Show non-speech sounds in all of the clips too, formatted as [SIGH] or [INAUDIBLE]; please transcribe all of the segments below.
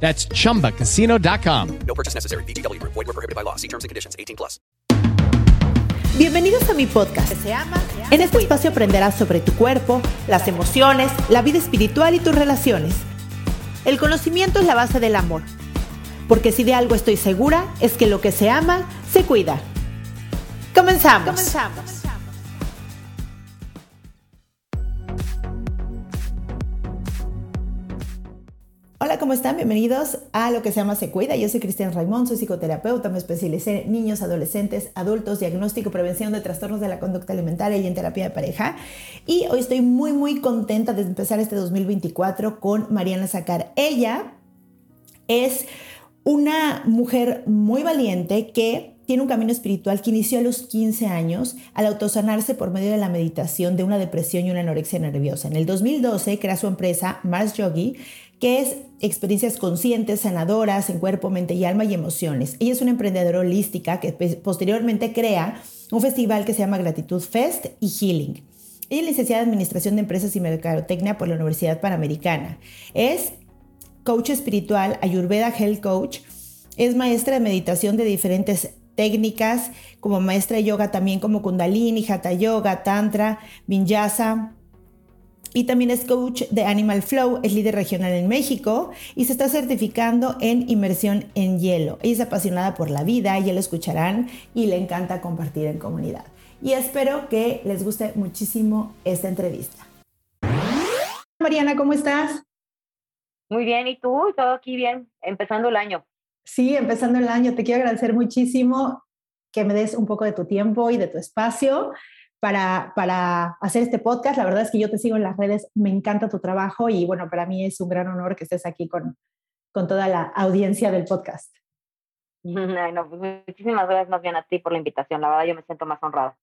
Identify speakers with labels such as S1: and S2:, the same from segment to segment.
S1: That's chumbacasino.com.
S2: No purchase necessary. BGW. Void were prohibited by law. See terms and conditions. 18 plus.
S3: Bienvenidos a mi podcast. En este espacio aprenderás sobre tu cuerpo, las emociones, la vida espiritual y tus relaciones. El conocimiento es la base del amor. Porque si de algo estoy segura, es que lo que se ama, se cuida. Comenzamos. Comenzamos. Hola, ¿cómo están? Bienvenidos a lo que se llama Se Cuida. Yo soy Cristian Raimond, soy psicoterapeuta, me especialicé en niños, adolescentes, adultos, diagnóstico, prevención de trastornos de la conducta alimentaria y en terapia de pareja. Y hoy estoy muy, muy contenta de empezar este 2024 con Mariana Sacar. Ella es una mujer muy valiente que tiene un camino espiritual que inició a los 15 años al autosanarse por medio de la meditación de una depresión y una anorexia nerviosa. En el 2012 crea su empresa Mars Yogi que es experiencias conscientes, sanadoras en cuerpo, mente y alma y emociones. Ella es una emprendedora holística que posteriormente crea un festival que se llama Gratitud Fest y Healing. Ella es licenciada en Administración de Empresas y Mercadotecnia por la Universidad Panamericana. Es coach espiritual, Ayurveda Health Coach. Es maestra de meditación de diferentes técnicas, como maestra de yoga también como Kundalini, Hatha Yoga, Tantra, Vinyasa, y también es coach de Animal Flow, es líder regional en México y se está certificando en inmersión en hielo. Ella es apasionada por la vida, ya lo escucharán y le encanta compartir en comunidad. Y espero que les guste muchísimo esta entrevista. Mariana, ¿cómo estás?
S4: Muy bien, ¿y tú? Todo aquí bien, empezando el año.
S3: Sí, empezando el año. Te quiero agradecer muchísimo que me des un poco de tu tiempo y de tu espacio para, para hacer este podcast. La verdad es que yo te sigo en las redes, me encanta tu trabajo y bueno, para mí es un gran honor que estés aquí con, con toda la audiencia del podcast. [LAUGHS]
S4: no, pues muchísimas gracias más bien a ti por la invitación. La verdad yo me siento más honrada.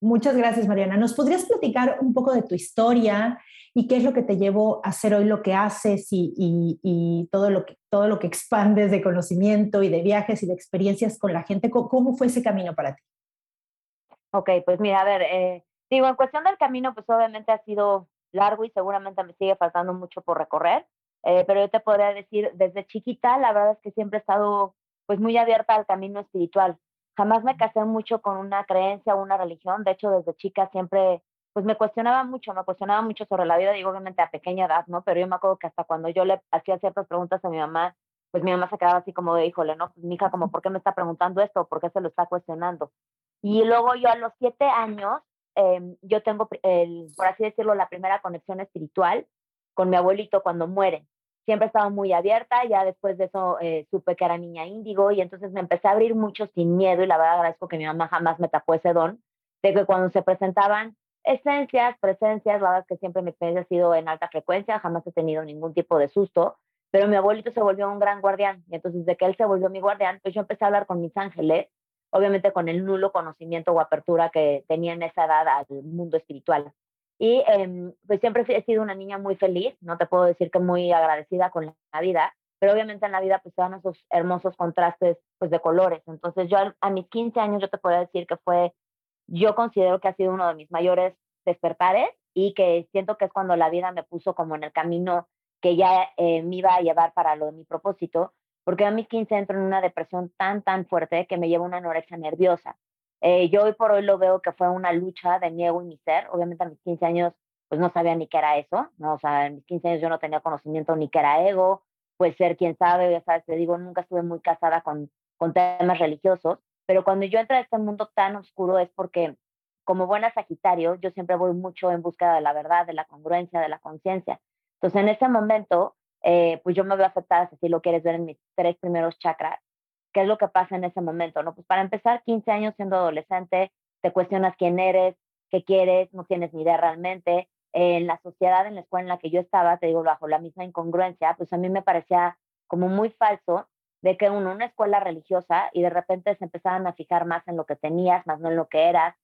S3: Muchas gracias, Mariana. ¿Nos podrías platicar un poco de tu historia y qué es lo que te llevó a hacer hoy lo que haces y, y, y todo, lo que, todo lo que expandes de conocimiento y de viajes y de experiencias con la gente? ¿Cómo fue ese camino para ti?
S4: Ok, pues mira, a ver, eh, digo, en cuestión del camino, pues obviamente ha sido largo y seguramente me sigue faltando mucho por recorrer, eh, pero yo te podría decir, desde chiquita, la verdad es que siempre he estado pues muy abierta al camino espiritual. Jamás me casé mucho con una creencia o una religión, de hecho desde chica siempre pues me cuestionaba mucho, me cuestionaba mucho sobre la vida, digo obviamente a pequeña edad, ¿no? Pero yo me acuerdo que hasta cuando yo le hacía ciertas preguntas a mi mamá, pues mi mamá se quedaba así como de, híjole, ¿no? Pues mi hija como, ¿por qué me está preguntando esto? ¿Por qué se lo está cuestionando? Y luego yo a los siete años, em, yo tengo, por así decirlo, la primera conexión espiritual con mi abuelito cuando muere. Siempre estaba muy abierta, ya después de eso eh, supe que era niña índigo y entonces me empecé a abrir mucho sin miedo y la verdad agradezco que mi mamá jamás me tapó ese don, de que cuando se presentaban esencias, presencias, la verdad es que siempre mi experiencia ha sido en alta frecuencia, jamás he tenido ningún tipo de susto, pero mi abuelito se volvió un gran guardián y entonces de que él se volvió mi guardián, pues yo empecé a hablar con mis ángeles obviamente con el nulo conocimiento o apertura que tenía en esa edad al mundo espiritual. Y em, pues siempre he sido una niña muy feliz, no te puedo decir que muy agradecida con la vida, pero obviamente en la vida pues se dan esos hermosos contrastes pues de colores. Entonces yo a, mis 15 años yo te podría decir que fue, yo considero que ha sido uno de mis mayores despertares y que siento que es cuando la vida me puso como en el camino que ya eh, me iba a llevar para lo de mi propósito, porque a mis 15 entro en una depresión tan, tan fuerte que me lleva una anorexia nerviosa. Eh, yo hoy por hoy lo veo que fue una lucha de mi ego y mi ser. Obviamente a mis 15 años pues no sabía ni qué era eso, ¿no? O sea, en mis 15 años yo no tenía conocimiento ni qué era ego, pues ser quien sabe, ya sabes, te digo, nunca estuve muy casada con, con temas religiosos, pero cuando yo entro a este mundo tan oscuro es porque como buena Sagitario, yo siempre voy mucho en búsqueda de la verdad, de la congruencia, de la conciencia. Entonces, en ese momento, eh, pues yo me veo afectada, si lo quieres ver en mis tres primeros chakras. ¿Qué es lo que pasa en ese momento? No, pues para empezar, 15 años siendo adolescente, te cuestionas quién eres, qué quieres, no tienes ni idea realmente. en la sociedad, en la escuela en la que yo estaba, te digo, bajo la misma incongruencia, pues a mí me parecía como muy falso de que uno, una escuela religiosa y de repente se empezaban a fijar más en lo que tenías, más no en lo que eras.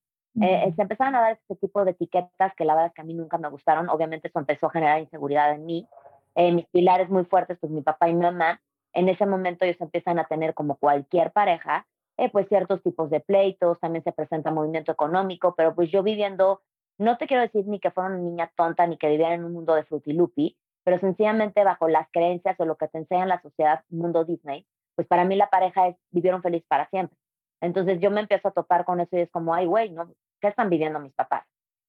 S4: Eh, se empezaban a dar este tipo de etiquetas que la verdad es que a mí nunca me gustaron. Obviamente eso empezó a generar inseguridad en mí. Eh, mis pilares muy fuertes, pues mi papá y mi mamá, en ese momento ellos empiezan a tener como cualquier pareja, eh, pues ciertos tipos de pleitos, también se presenta movimiento económico, pero pues yo viviendo, no te quiero decir ni que fuera una niña tonta ni que viviera en un mundo de frutilupi, pero sencillamente bajo las creencias o lo que te enseña la sociedad, mundo Disney, pues para mí la pareja es vivieron feliz para siempre. Entonces yo me empiezo a topar con eso y es como, ay, güey, ¿no? ¿qué están viviendo mis papás?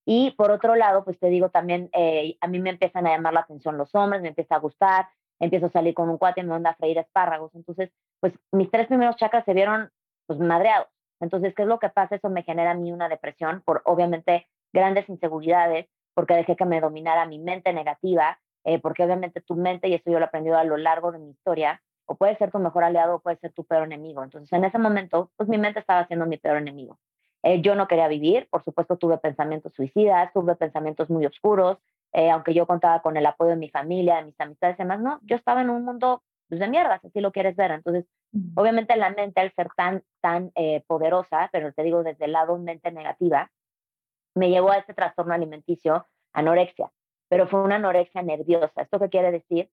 S4: Y por otro lado, pues te digo también, eh, a mí me empiezan a llamar la atención los hombres, me empieza a gustar, empiezo a salir con un cuate me manda a freír espárragos. Entonces, pues mis tres primeros chakras se vieron pues madreados. Entonces, ¿qué es lo que pasa? Eso me genera a mí una depresión por obviamente grandes inseguridades, porque dejé que me dominara mi mente negativa, eh, porque obviamente tu mente, y esto yo lo he aprendido a lo largo de mi historia, o puede ser tu mejor aliado o puede ser tu peor enemigo. Entonces, en ese momento, pues mi mente estaba siendo mi peor enemigo. Eh, yo no quería vivir, por supuesto tuve pensamientos suicidas, tuve pensamientos muy oscuros, eh, aunque yo contaba con el apoyo de mi familia, de mis amistades y demás, no, yo estaba en un mundo pues, de mierda, si así lo quieres ver. Entonces, obviamente la mente al ser tan, tan eh, poderosa, pero te digo desde el lado mente negativa, me llevó a este trastorno alimenticio, anorexia, pero fue una anorexia nerviosa. ¿Esto qué quiere decir?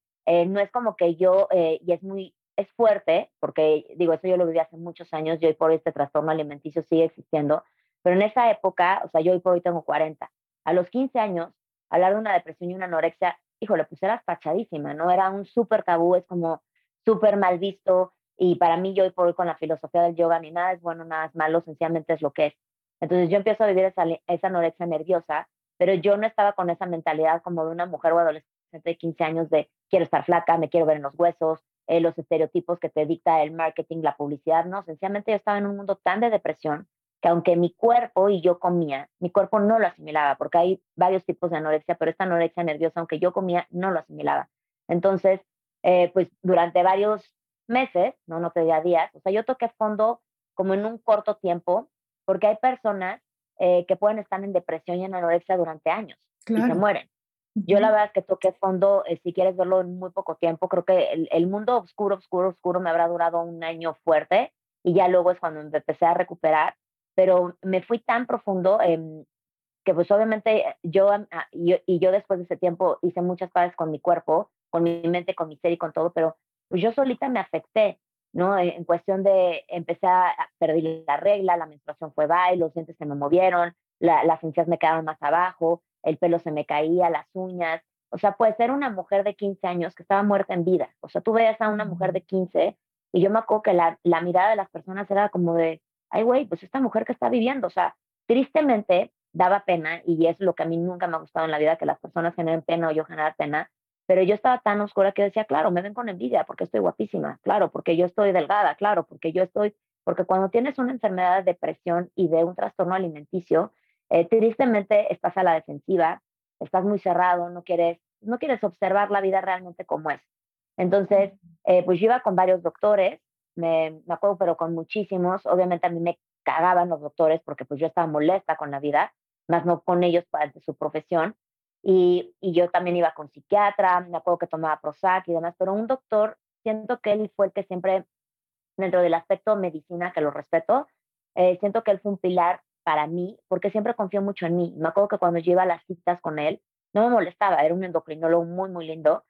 S4: no es como que yo, y es muy es fuerte, porque digo, eso yo lo viví hace muchos años, yo hoy por hoy este trastorno alimenticio sigue existiendo, pero en esa época, o sea, yo hoy por hoy tengo 40, a los 15 años, hablar de una depresión y una anorexia, híjole, pues era fachadísima, ¿no? Era un súper tabú, es como súper mal visto, y para mí yo hoy por hoy con la filosofía del yoga, ni nada es bueno, nada es malo, sencillamente es lo que es. Entonces yo empiezo a vivir esa, esa anorexia nerviosa, pero yo no estaba con esa mentalidad como de una mujer o adolescente de 15 años de quiero estar flaca, me quiero ver en los huesos, eh, los estereotipos que te dicta el marketing, la publicidad, no, sencillamente yo estaba en un mundo tan de depresión que aunque mi cuerpo y yo comía, mi cuerpo no lo asimilaba, porque hay varios tipos de anorexia, pero esta anorexia nerviosa, aunque yo comía, no lo asimilaba. Entonces, eh, pues durante varios meses, no, no te diría días, o sea, yo toqué fondo como en un corto tiempo, porque hay personas eh, que pueden estar en depresión y en anorexia durante años y se mueren. Yo la verdad es que toqué fondo, eh, si quieres verlo en muy poco tiempo, creo que el, mundo oscuro, oscuro, oscuro me habrá durado un año fuerte y ya luego es cuando empecé a recuperar, pero me fui tan profundo que pues obviamente yo, ah, y yo después de ese tiempo hice muchas cosas con mi cuerpo, con mi mente, con mi ser y con todo, pero pues yo solita me afecté, ¿no? En cuestión de, empecé a perder la regla, la menstruación fue baile, los dientes se me movieron, las encías me quedaron más abajo, el pelo se me caía, las uñas. O sea, puede ser una mujer de 15 años que estaba muerta en vida. O sea, tú veías a una mujer de 15 y yo me acuerdo que la, la mirada de las personas era como de, ay, güey, pues esta mujer que está viviendo. O sea, tristemente daba pena y es lo que a mí nunca me ha gustado en la vida, que las personas generen pena o yo generar pena. Pero yo estaba tan oscura que decía, claro, me ven con envidia porque estoy guapísima, claro, porque yo estoy delgada, claro, porque yo estoy, porque cuando tienes una enfermedad de depresión y de un trastorno alimenticio, eh, tristemente estás a la defensiva, estás muy cerrado, no quieres, no quieres observar la vida realmente como es. Entonces, eh, pues yo iba con varios doctores, me, me, acuerdo, pero con muchísimos. Obviamente a mí me cagaban los doctores porque pues yo estaba molesta con la vida, más no con ellos para su profesión. Y, y, yo también iba con psiquiatra, me acuerdo que tomaba Prozac y demás, pero un doctor, siento que él fue el que siempre, dentro del aspecto medicina, que lo respeto, eh, siento que él fue un pilar para mí, porque siempre confío mucho en mí. Me acuerdo que cuando yo iba a las citas con él, no me molestaba, era un endocrinólogo muy, muy lindo.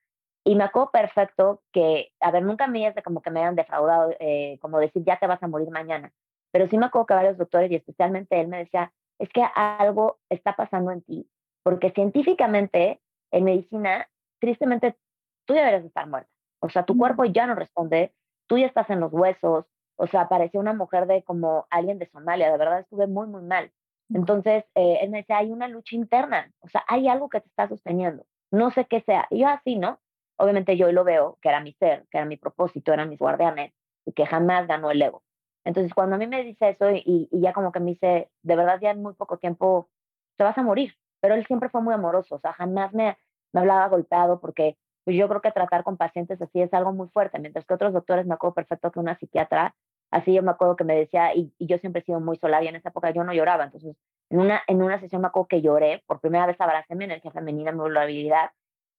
S4: Y me acuerdo perfecto que, a ver, nunca me de como que me hayan defraudado, eh, como decir, ya te vas a morir mañana. Pero sí me acuerdo que varios doctores, y especialmente él, me decía, es que algo está pasando en ti, porque científicamente, en medicina, tristemente, tú ya deberías estar muerta. O sea, tu cuerpo ya no responde, tú ya estás en los huesos, o sea, parecía una mujer de como alguien de Somalia, de verdad estuve muy, muy mal. Entonces, eh, él me decía, hay una lucha interna, o sea, hay algo que te está sosteniendo, no sé qué sea. Y yo así, ¿no? Obviamente yo hoy lo veo, que era mi ser, que era mi propósito, eran mis guardianes, y que jamás ganó el ego. Entonces, cuando a mí me dice eso y, y ya como que me dice, de verdad ya en muy poco tiempo te vas a morir, pero él siempre fue muy amoroso, o sea, jamás me, me hablaba golpeado porque pues yo creo que tratar con pacientes así es algo muy fuerte, mientras que otros doctores me acuerdo perfecto que una psiquiatra Así yo me acuerdo que me decía, y, yo siempre he sido muy solar y en esa época yo no lloraba. Entonces, en una, en una sesión me acuerdo que lloré, por primera vez abracé mi energía femenina, mi vulnerabilidad,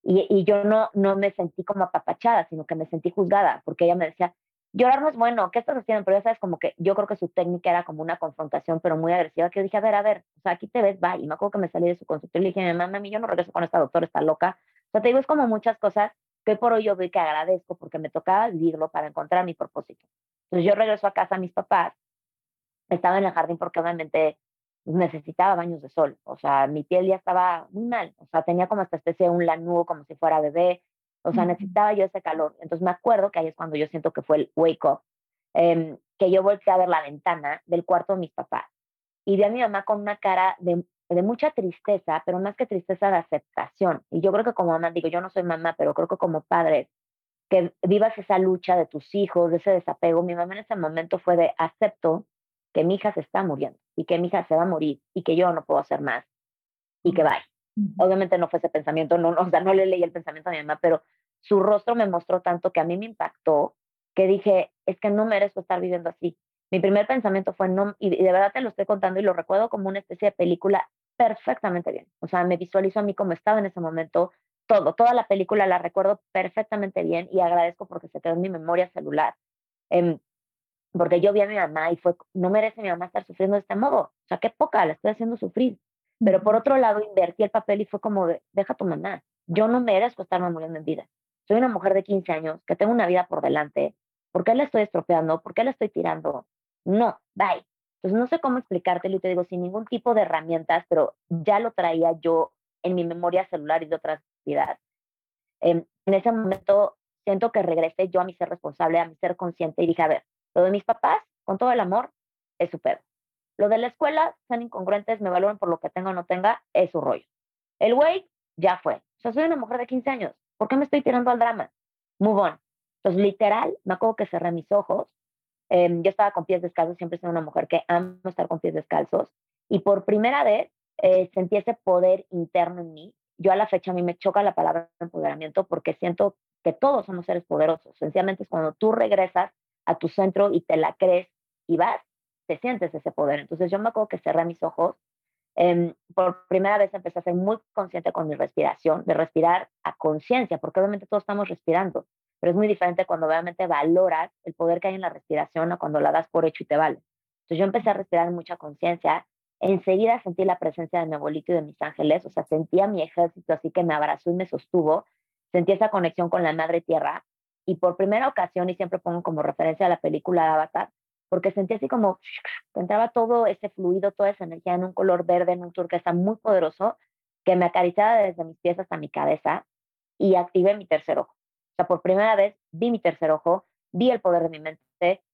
S4: y, y yo no, no me sentí como apapachada, sino que me sentí juzgada, porque ella me decía, llorar no es bueno, ¿qué estás haciendo? Pero ya sabes, como que yo creo que su técnica era como una confrontación, pero muy agresiva, que yo dije, a ver, a ver, o sea, aquí te ves, va. Y me acuerdo que me salí de su consultorio y le dije, mamá, mami, yo no regreso con esta doctora, está loca. O sea, te digo, es como muchas cosas que por hoy yo veo que agradezco porque me tocaba vivirlo para encontrar mi propósito. Entonces yo regreso a casa a mis papás, estaba en el jardín porque obviamente necesitaba baños de sol, o sea, mi piel ya estaba muy mal, o sea, tenía como esta especie de un lanudo como si fuera bebé, o sea, necesitaba yo ese calor. Entonces me acuerdo que ahí es cuando yo siento que fue el wake up, em, que yo volteé a ver la ventana del cuarto de mis papás y vi a mi mamá con una cara de, de mucha tristeza, pero más que tristeza de aceptación. Y yo creo que como mamá, digo, yo no soy mamá, pero creo que como padre, que vivas esa lucha de tus hijos, de ese desapego, mi mamá en ese momento fue de acepto que mi hija se está muriendo y que mi hija se va a morir y que yo no puedo hacer más y que vaya. Obviamente no fue ese pensamiento, no, no, o sea, no le leí el pensamiento a mi mamá, pero su rostro me mostró tanto que a mí me impactó que dije, es que no merezco estar viviendo así. Mi primer pensamiento fue, no, y de verdad te lo estoy contando y lo recuerdo como una especie de película perfectamente bien. O sea, me visualizo a mí como estaba en ese momento, todo, toda la película la recuerdo perfectamente bien y agradezco porque se quedó en mi memoria celular. Eh, porque yo vi a mi mamá y fue, no merece mi mamá estar sufriendo de este modo. O sea, qué poca, la estoy haciendo sufrir. Pero por otro lado, invertí el papel y fue como, deja a tu mamá. Yo no merezco estarme muriendo en vida. Soy una mujer de 15 años que tengo una vida por delante. ¿Por qué la estoy estropeando? ¿Por qué la estoy tirando? No, bye. Entonces no sé cómo explicártelo y te digo sin ningún tipo de herramientas, pero ya lo traía yo en mi memoria celular y de otras vidas. en ese momento siento que regresé yo a mi ser responsable, a mi ser consciente y dije, a ver, lo de mis papás, con todo el amor, es su pedo. Lo de la escuela, son incongruentes, me valoran por lo que tenga o no tenga, es su rollo. El güey, ya fue. O sea, soy una mujer de 15 años. ¿Por qué me estoy tirando al drama? Move on. Entonces, literal, me acuerdo que cerré mis ojos. Em, yo estaba con pies descalzos, siempre soy una mujer que ama estar con pies descalzos. Y por primera vez eh, sentí ese poder interno en mí. Yo a la fecha a mí me choca la palabra empoderamiento porque siento que todos somos seres poderosos. Sencillamente es cuando tú regresas a tu centro y te la crees y vas, te sientes ese poder. Entonces yo me acuerdo que cerré mis ojos. Em, por primera vez empecé a ser muy consciente con mi respiración, de respirar a conciencia, porque obviamente todos estamos respirando, pero es muy diferente cuando obviamente valoras el poder que hay en la respiración o cuando la das por hecho y te vale. Entonces yo empecé a respirar mucha conciencia. Enseguida sentí la presencia de mi abuelito y de mis ángeles, o sea, sentía mi ejército así que me abrazó y me sostuvo. Sentí esa conexión con la madre tierra y por primera ocasión, y siempre pongo como referencia a la película Avatar, porque sentí así como [SNIFFS] entraba todo ese fluido, toda esa energía en un color verde, en un turquesa muy poderoso, que me acariciaba desde mis pies hasta mi cabeza y activé mi tercer ojo. O sea, por primera vez vi mi tercer ojo, vi el poder de mi mente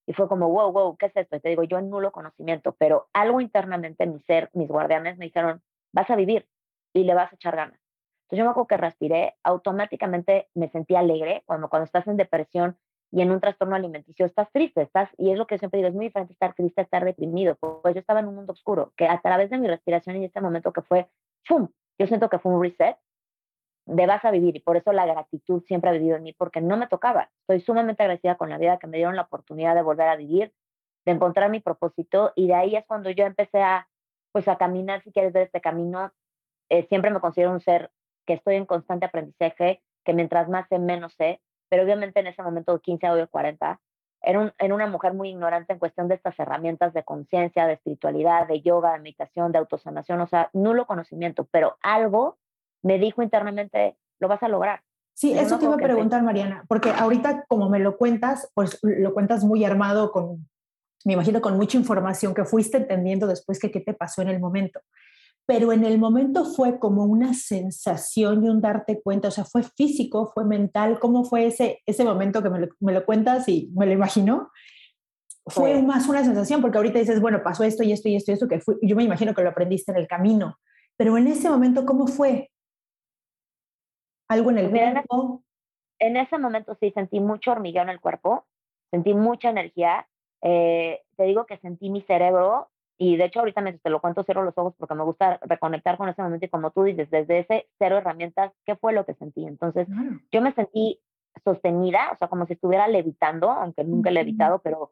S4: y fue como, wow, wow, ¿qué es esto? Y te digo, yo en nulo conocimiento, pero algo internamente en mi ser, mis guardianes me dijeron, vas a vivir y le vas a echar ganas. Entonces yo me acuerdo que respiré, automáticamente me sentí alegre cuando, cuando estás en depresión y en un trastorno alimenticio estás triste, estás, y es lo que siempre digo, es muy diferente estar triste, estar deprimido, pues yo estaba en un mundo oscuro, que a través de mi respiración y este momento que fue, ¡fum! Yo siento que fue un reset, de vas a vivir y por eso la gratitud siempre ha vivido en mí porque no me tocaba. Estoy sumamente agradecida con la vida que me dieron la oportunidad de volver a vivir, de encontrar mi propósito y de ahí es cuando yo empecé a, pues a caminar, si quieres ver este camino, eh, siempre me considero un ser que estoy en constante aprendizaje, que mientras más sé, menos sé, pero obviamente en ese momento de 15 o 40, era, un, era una mujer muy ignorante en cuestión de estas herramientas de conciencia, de espiritualidad, de yoga, de meditación, de autosanación, o sea, nulo conocimiento, pero algo me dijo internamente, lo vas a lograr.
S3: Sí, eso te iba a preguntar, Mariana, porque ahorita como me lo cuentas, pues lo cuentas muy armado con, me imagino, con mucha información que fuiste entendiendo después que qué te pasó en el momento pero en el momento fue como una sensación y un darte cuenta, o sea, fue físico, fue mental, ¿cómo fue ese, ese momento que me lo, me lo cuentas y me lo imagino? Fue más una sensación, porque ahorita dices, bueno, pasó esto y esto y esto y esto, que fue, yo me imagino que lo aprendiste en el camino, pero en ese momento, ¿cómo fue? ¿Algo en el cuerpo?
S4: En ese momento sí sentí mucho hormigueo en el cuerpo, sentí mucha energía, eh, te digo que sentí mi cerebro y de hecho, ahorita mientras te lo cuento, cierro los ojos porque me gusta reconectar con ese momento y como tú dices, desde ese cero herramientas, ¿qué fue lo que sentí? Entonces, yo me sentí sostenida, o sea, como si estuviera levitando, aunque nunca he levitado, pero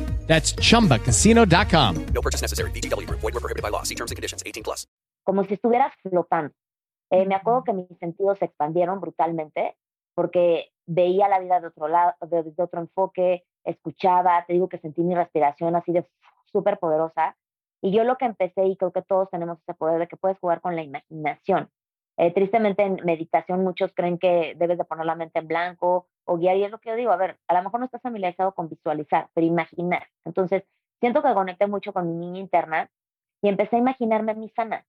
S1: That's chumbacasino.com.
S2: No purchase necessary. VGW Group. Void were prohibited by law. See terms and conditions. 18 plus.
S4: como si estuvieras flotando. Eh, me acuerdo que mis sentidos se expandieron brutalmente porque veía la vida de otro lado, de, de otro enfoque, escuchaba, te digo que sentí mi respiración así de súper poderosa. Y yo lo que empecé, y creo que todos tenemos ese poder de que puedes jugar con la imaginación. Eh, tristemente en meditación muchos creen que debes de poner la mente en blanco o guiar, y es lo que yo digo, a ver, a lo mejor no estás familiarizado con visualizar, pero imaginar. Entonces, siento que conecté mucho con mi niña interna y empecé a imaginarme mi sana.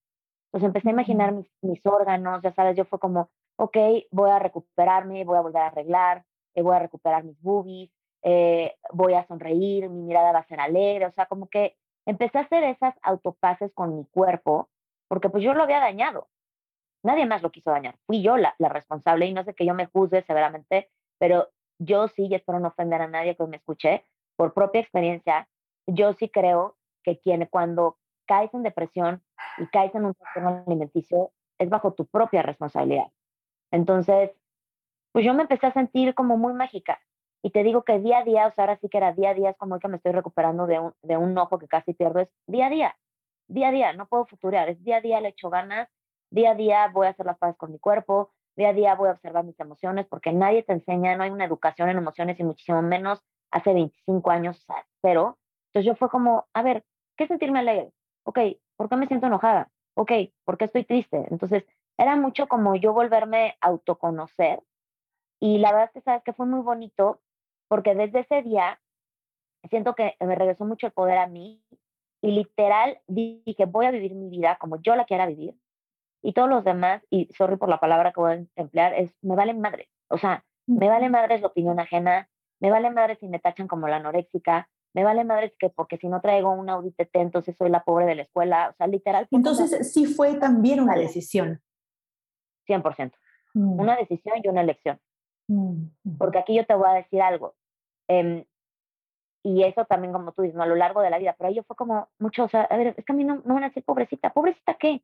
S4: Entonces empecé a imaginar mis, mis órganos, ya sabes, yo fue como, ok, voy a recuperarme, voy a volver a arreglar, eh, voy a recuperar mis boobies, eh, voy a sonreír, mi mirada va a ser alegre, o sea, como que empecé a hacer esas autopases con mi cuerpo, porque pues yo lo había dañado. Nadie más lo quiso dañar, fui yo la, la responsable y no sé que yo me juzgue severamente, pero yo sí, y espero no ofender a nadie que me escuche, por propia experiencia, yo sí creo que quien cuando caes en depresión y caes en un trastorno alimenticio es bajo tu propia responsabilidad. Entonces, pues yo me empecé a sentir como muy mágica. Y te digo que día a día, o sea, ahora sí que era día a día, es como que me estoy recuperando de un, de un ojo que casi pierdo, es día a día, día a día, no puedo futurear, es día a día le echo ganas, día a día voy a hacer las paces con mi cuerpo, día a día voy a observar mis emociones, porque nadie te enseña, no hay una educación en emociones y muchísimo menos hace 25 años, cero. Entonces yo fue como, a ver, ¿qué sentirme alegre? Ok, ¿por qué me siento enojada? Ok, ¿por qué estoy triste? Entonces era mucho como yo volverme a autoconocer y la verdad es que sabes que fue muy bonito porque desde ese día siento que me regresó mucho el poder a mí y literal dije, voy a vivir mi vida como yo la quiera vivir y todos los demás, y sorry por la palabra que voy a emplear, es me vale madre. O sea, me vale madre la opinión ajena, me vale madre si me tachan como la anoréxica, me vale madre que porque si no traigo un Audi TT, entonces soy la pobre de la escuela. O sea, literal.
S3: Entonces sí fue también una decisión.
S4: 100%.
S3: Mm,
S4: Una decisión y una elección.
S3: mm.
S4: Porque aquí yo te voy a decir algo. em, y eso también, como tú dices, ¿no? a lo largo de la vida. Pero ahí yo fue como mucho, o sea, a ver, es que a mí no, no van a decir pobrecita. ¿Pobrecita qué?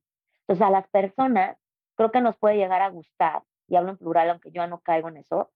S4: Entonces, a las personas creo que nos puede llegar a gustar, y hablo en plural, aunque yo ya no caigo en eso,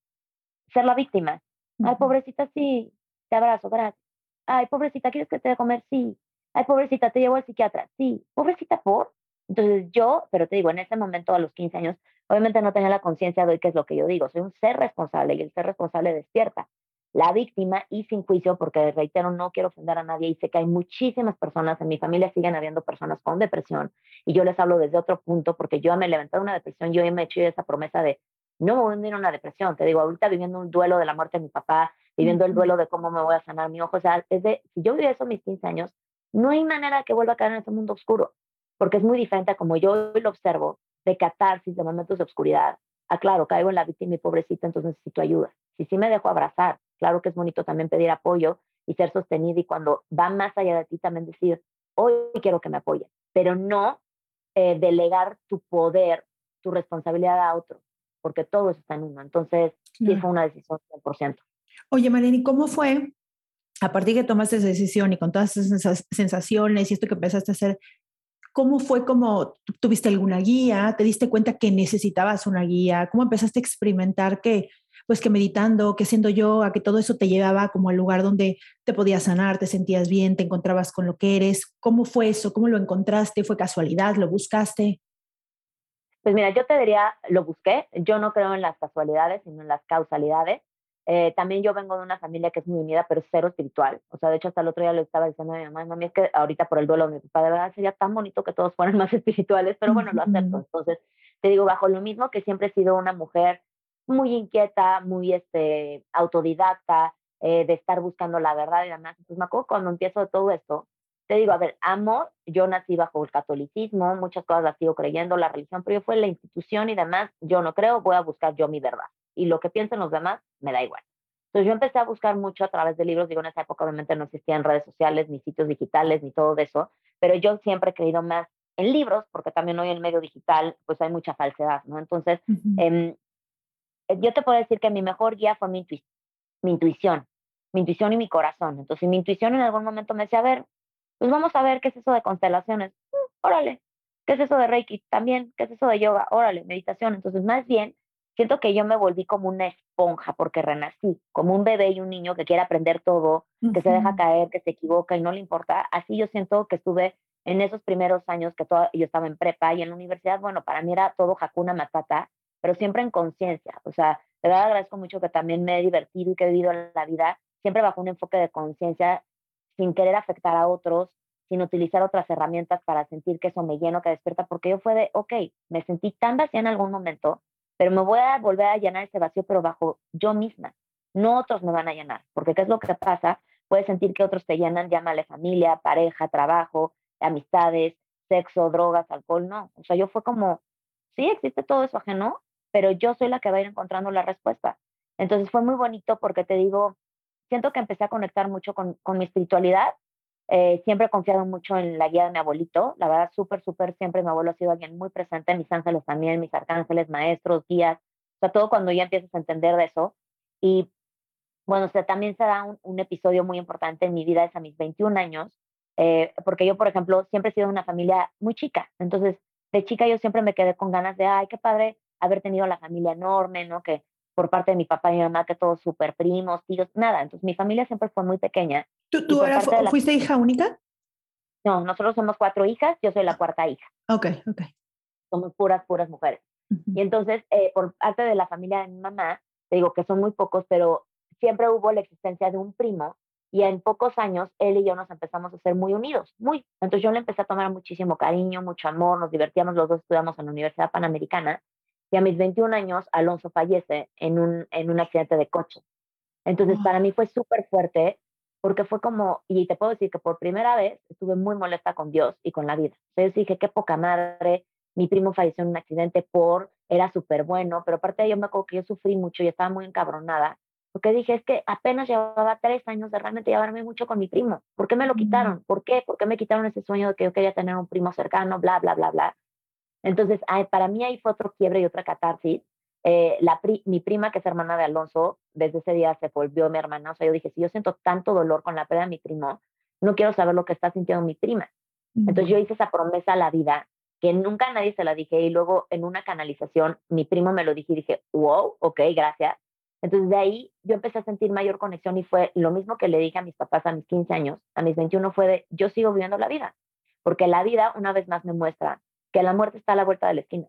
S4: ser la víctima. Ay, pobrecita, sí, te abrazo, gracias. Ay, pobrecita, ¿quieres que te dé comer? Sí. Ay, pobrecita, te llevo al psiquiatra. Sí. Pobrecita, ¿por? Entonces yo, pero te digo, en ese momento, a los 15 años, obviamente no tenía la conciencia de hoy qué es lo que yo digo. Soy un ser responsable y el ser responsable despierta. La víctima y sin juicio, porque reitero, no quiero ofender a nadie y sé que hay muchísimas personas, en mi familia siguen habiendo personas con depresión y yo les hablo desde otro punto porque yo me he levantado de una depresión, yo me he hecho esa promesa de no me voy a hundir en una depresión. Te digo, ahorita viviendo un duelo de la muerte de mi papá, viviendo el duelo de cómo me voy a sanar mi ojo. O sea, es de, si yo viví eso a mis 15 años, no hay manera que vuelva a caer en ese mundo oscuro, porque es muy diferente a como yo lo observo, de catarsis, de momentos de oscuridad. Ah, claro, caigo en la víctima y pobrecita, entonces necesito ayuda. Si sí me dejo abrazar, claro que es bonito también pedir apoyo y ser sostenido y cuando va más allá de ti también decir, hoy quiero que me apoyen, pero no eh, delegar tu poder, tu responsabilidad a otro, porque todo eso está en uno. Entonces, sí fue una decisión 100%.
S3: Oye, Marlene, ¿y cómo fue a partir que tomaste esa decisión y con todas esas sensaciones y esto que empezaste a hacer? ¿Cómo fue como tu- tuviste alguna guía? ¿Te diste cuenta que necesitabas una guía? ¿Cómo empezaste a experimentar que, pues que meditando, que siendo yo, a que todo eso te llevaba como al lugar donde te podías sanar, te sentías bien, te encontrabas con lo que eres? ¿Cómo fue eso? ¿Cómo lo encontraste? ¿Fue casualidad? ¿Lo buscaste?
S4: Pues mira, yo te diría, lo busqué, yo no creo en las casualidades, sino en las causalidades. Eh, también yo vengo de una familia que es muy unida, pero cero espiritual. O sea, de hecho, hasta el otro día le estaba diciendo a mi mamá, mami, es que ahorita por el duelo de mi papá, de verdad sería tan bonito que todos fueran [LAUGHS] más espirituales, pero bueno, lo acepto. Entonces, te digo, bajo lo mismo que siempre he sido una mujer muy inquieta, muy este, autodidacta, eh, de estar buscando la verdad y demás. Entonces, me acuerdo cuando empiezo todo esto, te digo, a ver, amo, yo nací bajo el catolicismo, muchas cosas las sigo creyendo, la religión, pero yo fue la institución y demás, yo no creo, voy a buscar yo mi verdad. Y lo que piensen los demás, me da igual. Entonces yo empecé a buscar mucho a través de libros, digo, en esa época obviamente no existían redes sociales, ni sitios digitales, ni todo de eso, pero yo siempre he creído más en libros, porque también hoy en el medio digital pues hay mucha falsedad, ¿no? Entonces, em, yo te puedo decir que mi mejor guía fue mi, mi intuición, mi intuición y mi corazón. Entonces, mi intuición en algún momento me decía, a ver, pues vamos a ver qué es eso de constelaciones. Mm, órale, ¿qué es eso de Reiki? También, ¿qué es eso de yoga? Órale, meditación. Entonces, más bien, siento que yo me volví como una esponja porque renací, como un bebé y un niño que quiere aprender todo, que se deja caer, que se equivoca y no le importa. Así yo siento que estuve en esos primeros años que yo estaba en prepa y en la universidad, bueno, para mí era todo Hakuna Matata, pero siempre en conciencia. O sea, de verdad agradezco mucho que también me he divertido y que he vivido la vida siempre bajo un enfoque de conciencia, sin querer afectar a otros, sin utilizar otras herramientas para sentir que eso me lleno, que despierta, porque yo fue de, ok, me sentí tan vacía en algún momento, pero me voy a volver a llenar ese vacío, pero bajo yo misma. No otros me van a llenar, porque ¿qué es lo que pasa? Puedes sentir que otros te llenan, llámale familia, pareja, trabajo, amistades, sexo, drogas, alcohol, no. O sea, yo fue como, sí, existe todo eso ajeno, pero yo soy la que va a ir encontrando la respuesta. Entonces fue muy bonito porque te digo, siento que empecé a conectar mucho con, con mi espiritualidad. Eh, siempre he confiado mucho en la guía de mi abuelito. La verdad, súper, súper, siempre mi abuelo ha sido alguien muy presente, mis ángeles también, mis arcángeles, maestros, guías. O sea, todo cuando ya empiezas a entender de eso. Y bueno, o sea, también se da un, episodio muy importante en mi vida, es mis 21 años, eh, porque yo, por ejemplo, siempre he sido una familia muy chica. Entonces, de chica yo siempre me quedé con ganas de, ay, qué padre haber tenido la familia enorme, ¿no? Que por parte de mi papá y mi mamá, que todos súper primos, tíos, nada. Entonces, mi familia siempre fue muy pequeña.
S3: ¿Tú, tú fuiste hija única?
S4: No, nosotros somos cuatro hijas, yo soy la cuarta hija.
S3: Ok, ok.
S4: Somos puras, puras mujeres. Y entonces, eh, por parte de la familia de mi mamá, te digo que son muy pocos, pero siempre hubo la existencia de un primo y en pocos años él y yo nos empezamos a ser muy unidos, muy. Entonces yo le empecé a tomar muchísimo cariño, mucho amor, nos divertíamos, los dos estudiamos en la Universidad Panamericana y a mis 21 años Alonso fallece en un, en un accidente de coche. Entonces para mí fue súper fuerte porque fue como, y te puedo decir que por primera vez estuve muy molesta con Dios y con la vida. Entonces dije, qué poca madre, mi primo falleció en un accidente por, era súper bueno, pero aparte de ello me acuerdo que yo sufrí mucho y estaba muy encabronada porque dije, es que apenas llevaba tres años de realmente llevarme mucho con mi primo. ¿Por qué me lo quitaron? ¿Por qué? ¿Por qué me quitaron ese sueño de que yo quería tener un primo cercano? Bla, bla, bla, bla. Entonces, para mí ahí fue otro quiebre y otra catarsis. Eh, la mi prima, que es hermana de Alonso, desde ese día se volvió mi hermana. O sea, yo dije, si yo siento tanto dolor con la pérdida de mi primo, no quiero saber lo que está sintiendo mi prima. Entonces yo hice esa promesa a la vida que nunca a nadie se la dije y luego en una canalización mi primo me lo dije y dije, wow, ok, gracias. Entonces de ahí yo empecé a sentir mayor conexión y fue lo mismo que le dije a mis papás a mis 15 años, a mis 21 fue de, yo sigo viviendo la vida, porque la vida una vez más me muestra que la muerte está a la vuelta de la esquina.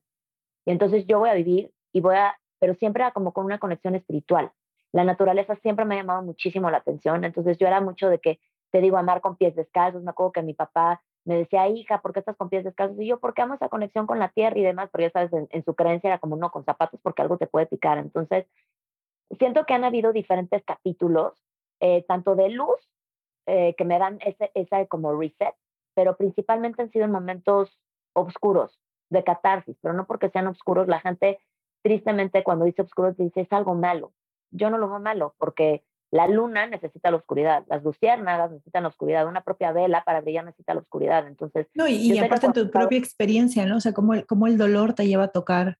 S4: Y entonces yo voy a vivir y voy a, pero siempre como con una conexión espiritual. La naturaleza siempre me ha llamado muchísimo la atención, entonces yo era mucho de que, te digo, amar con pies descalzos, me acuerdo que mi papá me decía, hija, ¿por qué estás con pies descalzos? Y yo, porque amo esa conexión con la tierra y demás, pero ya sabes, en, en su creencia era como, no, con zapatos porque algo te puede picar. Entonces, siento que han habido diferentes capítulos, eh, tanto de luz, eh, que me dan ese, esa como reset, pero principalmente han sido en momentos oscuros, de catarsis, pero no porque sean oscuros, la gente tristemente cuando dice oscuros dice es algo malo. Yo no lo veo malo porque la luna necesita la oscuridad, las luciérnagas necesitan la oscuridad, una propia vela para brillar necesita la oscuridad. Entonces,
S3: no, y, aparte en tu propia experiencia, ¿no? O sea, cómo el, cómo el dolor te lleva a tocar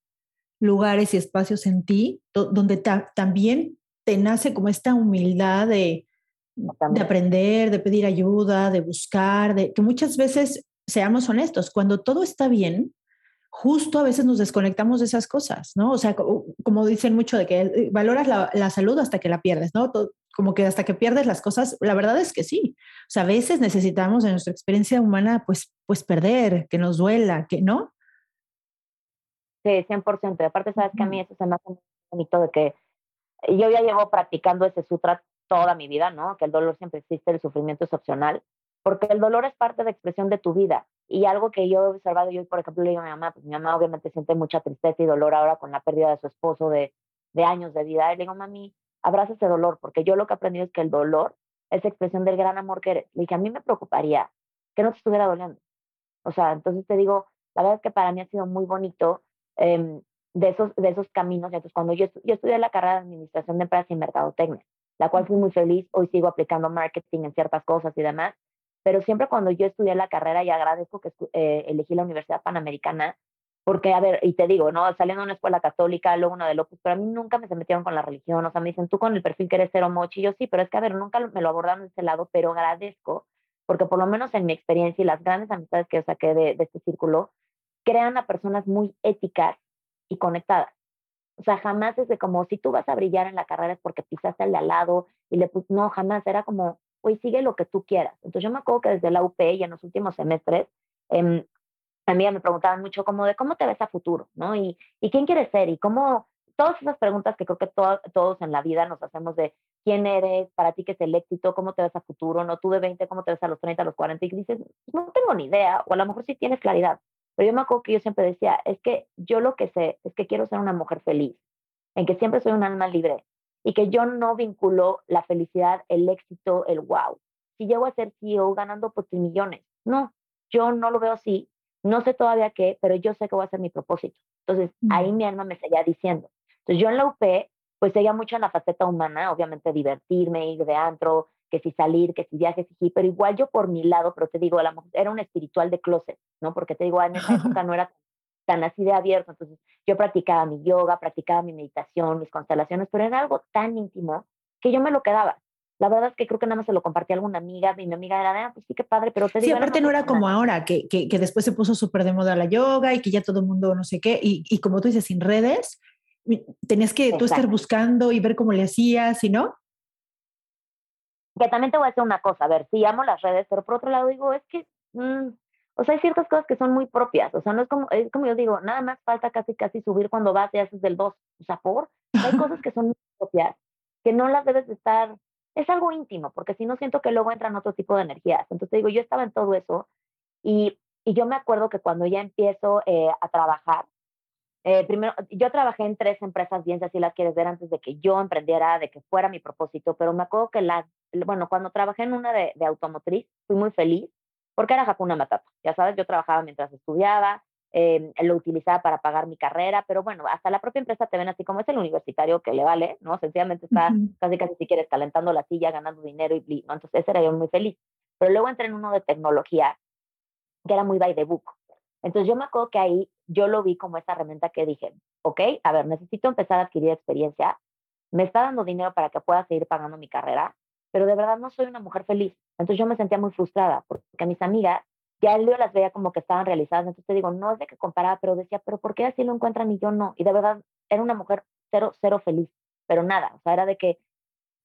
S3: lugares y espacios en ti donde también te nace como esta humildad de, de aprender, de pedir ayuda, de buscar, de que muchas veces, seamos honestos, cuando todo está bien, justo a veces nos desconectamos de esas cosas, ¿no? O sea, como, dicen mucho de que valoras la, la, salud hasta que la pierdes, ¿no? como que hasta que pierdes las cosas, la verdad es que sí. O sea, a veces necesitamos en nuestra experiencia humana, pues, pues perder, que nos duela, que no.
S4: Sí, 100%. Y aparte, sabes que a mí eso se me hace muy bonito de que yo ya llevo practicando ese sutra toda mi vida, ¿no? Que el dolor siempre existe, el sufrimiento es opcional, porque el dolor es parte de expresión de tu vida. Y algo que yo he observado, yo por ejemplo le digo a mi mamá, pues mi mamá obviamente siente mucha tristeza y dolor ahora con la pérdida de su esposo de, de años de vida. Y le digo, mami, abraza ese dolor, porque yo lo que he aprendido es que el dolor es expresión del gran amor que eres. Le dije, a mí me preocuparía que no te estuviera doliendo. O sea, entonces te digo, la verdad es que para mí ha sido muy bonito Em, de, esos, de esos caminos. Entonces, cuando yo, yo estudié la carrera de Administración de Empresas y Mercadotecnia, la cual fui muy feliz, hoy sigo aplicando marketing en ciertas cosas y demás, pero siempre cuando yo estudié la carrera y agradezco que eh, elegí la Universidad Panamericana, porque, a ver, y te digo, ¿no? Saliendo de una escuela católica, luego una de Lopus, pero a mí nunca me se metieron con la religión, o sea, me dicen, tú con el perfil que eres cero mochi, yo sí, pero es que, a ver, nunca me lo abordaron de ese lado, pero agradezco, porque por lo menos en mi experiencia y las grandes amistades que saqué de, este círculo, crean a personas muy éticas y conectadas. O sea, jamás es de como, si tú vas a brillar en la carrera es porque pisaste al de al lado y le puse, no, jamás, era como, oye, sigue lo que tú quieras. Entonces yo me acuerdo que desde la UP y en los últimos semestres, eh, mí me preguntaban mucho como de cómo te ves a futuro, ¿no? Y, y quién quieres ser y cómo, todas esas preguntas que creo que todos en la vida nos hacemos de quién eres, para ti qué es el éxito, cómo te ves a futuro, ¿no? Tú de 20, cómo te ves a los 30, a los 40 y dices, no tengo ni idea, o a lo mejor sí tienes claridad. Pero yo me acuerdo que yo siempre decía, es que yo lo que sé es que quiero ser una mujer feliz, en que siempre soy un alma libre y que yo no vinculo la felicidad, el éxito, el wow. Si llego a ser CEO ganando por millones, no, yo no lo veo así no sé todavía qué, pero yo sé que voy a ser mi propósito. Entonces, ahí mi alma me seguía diciendo. Entonces, yo en la UP, pues seguía mucho en la faceta humana, obviamente divertirme, ir de antro, que si salir, que si viajes, y pero igual yo por mi lado, pero te digo, era un espiritual de closet, ¿no? Porque te digo, en esa [LAUGHS] época no era tan así de abierto, entonces yo practicaba mi yoga, practicaba mi meditación, mis constelaciones, pero era algo tan íntimo que yo me lo quedaba. La verdad es que creo que nada más se lo compartí a alguna amiga y mi amiga era ah, pues sí, qué padre, pero te
S3: digo. Sí, aparte no era como ahora, que, que, que, después se puso súper de moda la yoga y que ya todo el mundo no sé qué, y, y como tú dices, sin redes, tenías que tú estar buscando y ver cómo le hacías, ¿y no?
S4: Que también te voy a decir una cosa, a ver, sí amo las redes, pero por otro lado digo, es que, mm, o sea, hay ciertas cosas que son muy propias, o sea, no es como, es como yo digo, nada más falta casi, casi subir cuando vas y haces del 2, o sea, por, hay cosas que son muy propias, que no las debes de estar es algo íntimo, porque si no siento que luego entran otro tipo de energías. Entonces digo, yo estaba en todo eso y, y yo me acuerdo que cuando ya empiezo eh, a trabajar, eh, primero, yo trabajé en tres empresas bien, si así las quieres ver, antes de que yo emprendiera, de que fuera mi propósito, pero me acuerdo que la, bueno, cuando trabajé en una de, de automotriz, fui muy feliz porque era Hakuna Matata. Ya sabes, yo trabajaba mientras estudiaba, eh, lo utilizaba para pagar mi carrera, pero bueno, hasta la propia empresa te ven así como es el universitario que le vale, ¿no? Sencillamente está casi casi si quieres calentando la silla, ganando dinero y ¿no? Entonces ese era yo muy feliz. Pero luego entré en uno de tecnología que era muy by the book. Entonces yo me acuerdo que ahí yo lo vi como esa herramienta que dije, ok, a ver, necesito empezar a adquirir experiencia, me está dando dinero para que pueda seguir pagando mi carrera, pero de verdad no soy una mujer feliz. Entonces yo me sentía muy frustrada porque mis amigas ya yo las veía como que estaban realizadas, entonces te digo, no es de que comparaba, pero decía, pero ¿por qué así lo encuentran y yo no? Y de verdad, era una mujer cero, cero feliz, pero nada, o sea, era de que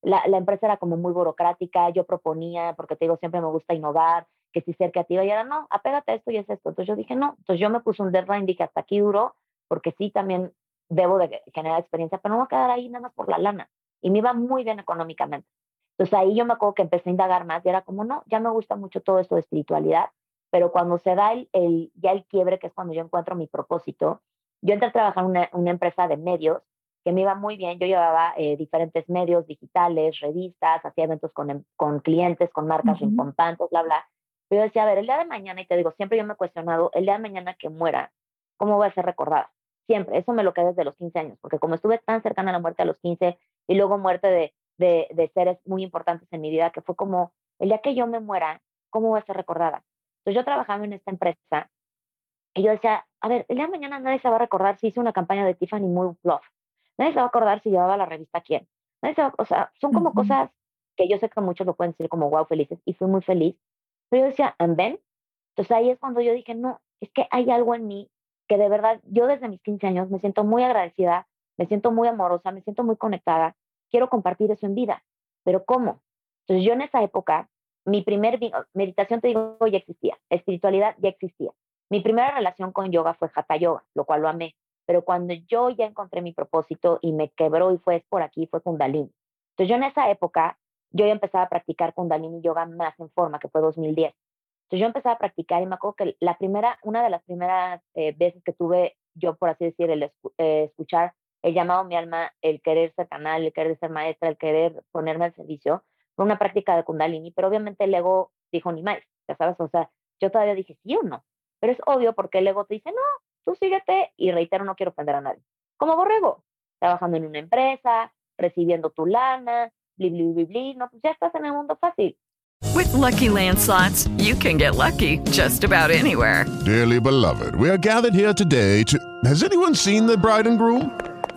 S4: la, empresa era como muy burocrática, yo proponía, porque te digo, siempre me gusta innovar, que si ser creativa, y era, no, apégate a esto y es esto. Entonces yo dije, no, entonces yo me puse un deadline, dije, hasta aquí duro, porque sí, también debo de generar experiencia, pero no voy a quedar ahí nada más por la lana. Y me iba muy bien económicamente. Entonces ahí yo me acuerdo que empecé a indagar más y era como, no, ya me gusta mucho todo esto de espiritualidad pero cuando se da el, el, ya el quiebre, que es cuando yo encuentro mi propósito, yo entré a trabajar en una, una empresa de medios que me iba muy bien. Yo llevaba eh, diferentes medios digitales, revistas, hacía eventos con, em, con clientes, con marcas uh -huh. bla, bla. Pero yo decía, a ver, el día de mañana, y te digo, siempre yo me he cuestionado, el día de mañana que muera, ¿cómo voy a ser recordada? Siempre, eso me lo quedé desde los 15 años, porque como estuve tan cercana a la muerte a los 15 y luego muerte de, de, de seres muy importantes en mi vida, que fue como, el día que yo me muera, ¿cómo voy a ser recordada? Entonces yo trabajaba en esta empresa y yo decía, a ver, el día de mañana nadie se va a recordar si hice una campaña de Tiffany muy bluff. Nadie se va a acordar si llevaba la revista quién. Nadie se va, o sea, son como uh -huh. cosas que yo sé que muchos lo pueden decir como wow, felices, y fui muy feliz. Pero yo decía, ¿and then? Entonces ahí es cuando yo dije, no, es que hay algo en mí que de verdad, yo desde mis 15 años me siento muy agradecida, me siento muy amorosa, me siento muy conectada, quiero compartir eso en vida. Pero ¿cómo? Entonces yo en esa época mi primer meditación, te digo, ya existía, espiritualidad ya existía. Mi primera relación con yoga fue hatha yoga, lo cual lo amé. Pero cuando yo ya encontré mi propósito y me quebró y fue por aquí, fue Kundalini. Entonces yo en esa época, yo ya empezaba a practicar Kundalini yoga más en forma, que fue 2010. Entonces yo empezaba a practicar y me acuerdo que la primera, una de las primeras eh, veces que tuve yo, por así decir, el escu eh, escuchar el llamado mi alma, el querer ser canal, el querer ser maestra, el querer ponerme al servicio, una práctica de Kundalini, pero obviamente el ego dijo ni más, ya sabes, o sea, yo todavía dije sí o no, pero es obvio porque el ego te dice, no, tú síguete y reitero, no quiero ofender a nadie. Como borrego, trabajando en una empresa, recibiendo tu lana, bli, bli, bli, bli, no, pues ya estás en el mundo fácil.
S5: With Lucky Land slots, you can get lucky just about anywhere.
S6: Dearly beloved, we are gathered here today to. Has anyone seen the bride and groom?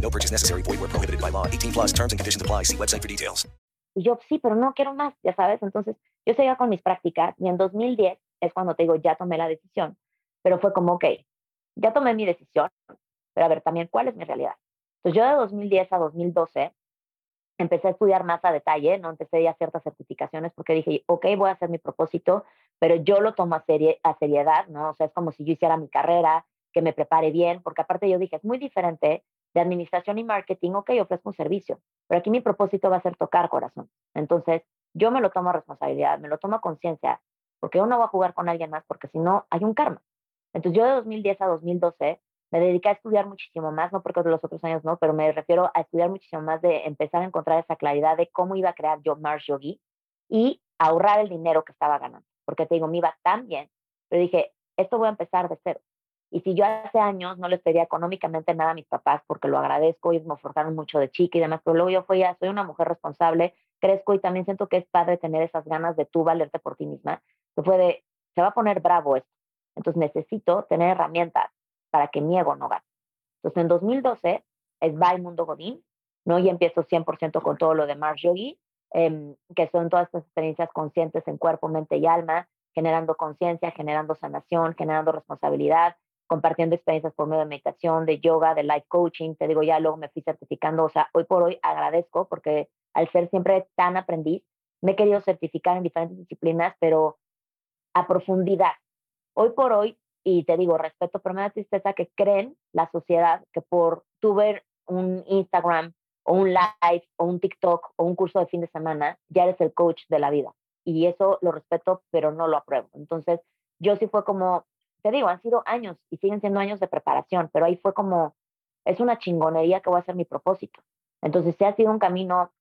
S2: No purchase necessary. Void where prohibited by law. 18 plus terms and conditions apply. See website for details.
S4: Y yo, sí, pero no quiero más, ya sabes. Entonces, yo seguía con mis prácticas y en 2010 es cuando te digo, ya tomé la decisión. Pero fue como, ok, ya tomé mi decisión, pero a ver, también, ¿cuál es mi realidad? Entonces, yo de 2010 a 2012 empecé a estudiar más a detalle, ¿no? Empecé ya ciertas certificaciones porque dije, ok, voy a hacer mi propósito, pero yo lo tomo a, serie, a seriedad, ¿no? O sea, es como si yo hiciera mi carrera, que me prepare bien, porque aparte yo dije, es muy diferente de administración y marketing, ok, ofrezco un servicio, pero aquí mi propósito va a ser tocar corazón. Entonces, yo me lo tomo a responsabilidad, me lo tomo a conciencia, porque yo no voy a jugar con alguien más, porque si no, hay un karma. Entonces, yo de 2010 a 2012 me dediqué a estudiar muchísimo más, no porque los otros años no, pero me refiero a estudiar muchísimo más de empezar a encontrar esa claridad de cómo iba a crear yo Mars Yogi y ahorrar el dinero que estaba ganando, porque te digo, me iba tan bien, pero dije, esto voy a empezar de cero. Y si yo hace años no les pedía económicamente nada a mis papás, porque lo agradezco, ellos me forzaron mucho de chica y demás, pero luego yo fui ya, soy una mujer responsable, crezco y también siento que es padre tener esas ganas de tú valerte por ti misma, que fue de, se va a poner bravo esto. Entonces necesito tener herramientas para que mi ego no gane. Entonces en 2012 es va el mundo Godín, ¿no? Y empiezo 100% con todo lo de Mars Yogi, eh, que son todas estas experiencias conscientes en cuerpo, mente y alma, generando conciencia, generando sanación, generando responsabilidad, compartiendo experiencias por medio de meditación, de yoga, de life coaching, te digo, ya luego me fui certificando, o sea, hoy por hoy agradezco porque al ser siempre tan aprendiz, me he querido certificar en diferentes disciplinas, pero a profundidad. Hoy por hoy, y te digo, respeto, pero me da tristeza que creen la sociedad que por tu ver un Instagram o un live o un TikTok o un curso de fin de semana, ya eres el coach de la vida. Y eso lo respeto, pero no lo apruebo. Entonces, yo sí fue como, te digo, han sido años y siguen siendo años de preparación, pero ahí fue como, es una chingonería que voy a ser mi propósito. Entonces, sí ha sido un camino,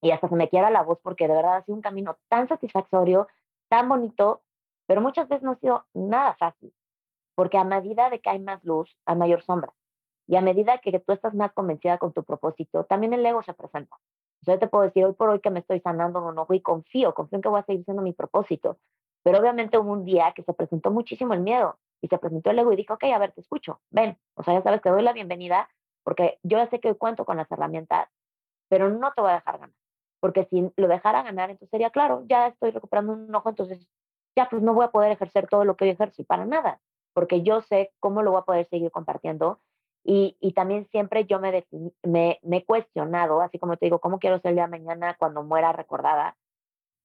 S4: y hasta se me quiera la voz, porque de verdad ha sido un camino tan satisfactorio, tan bonito, pero muchas veces no ha sido nada fácil, porque a medida de que hay más luz, hay mayor sombra. Y a medida que tú estás más convencida con tu propósito, también el ego se presenta. Yo te puedo decir hoy por hoy que me estoy sanando un ojo y confío, confío en que voy a seguir siendo mi propósito. Pero obviamente hubo un día que se presentó muchísimo el miedo y se presentó el ego y dijo, ok, a ver, te escucho, ven. O sea, ya sabes, te doy la bienvenida porque yo ya sé que hoy cuento con las herramientas, pero no te voy a dejar ganar. Porque si lo dejara ganar, entonces sería claro, ya estoy recuperando un ojo, entonces ya pues no voy a poder ejercer todo lo que hoy ejerzo y para nada, porque yo sé cómo lo voy a poder seguir compartiendo y, y, también siempre yo me, me, me, he cuestionado, así como te digo, ¿cómo quiero ser el día de mañana cuando muera recordada?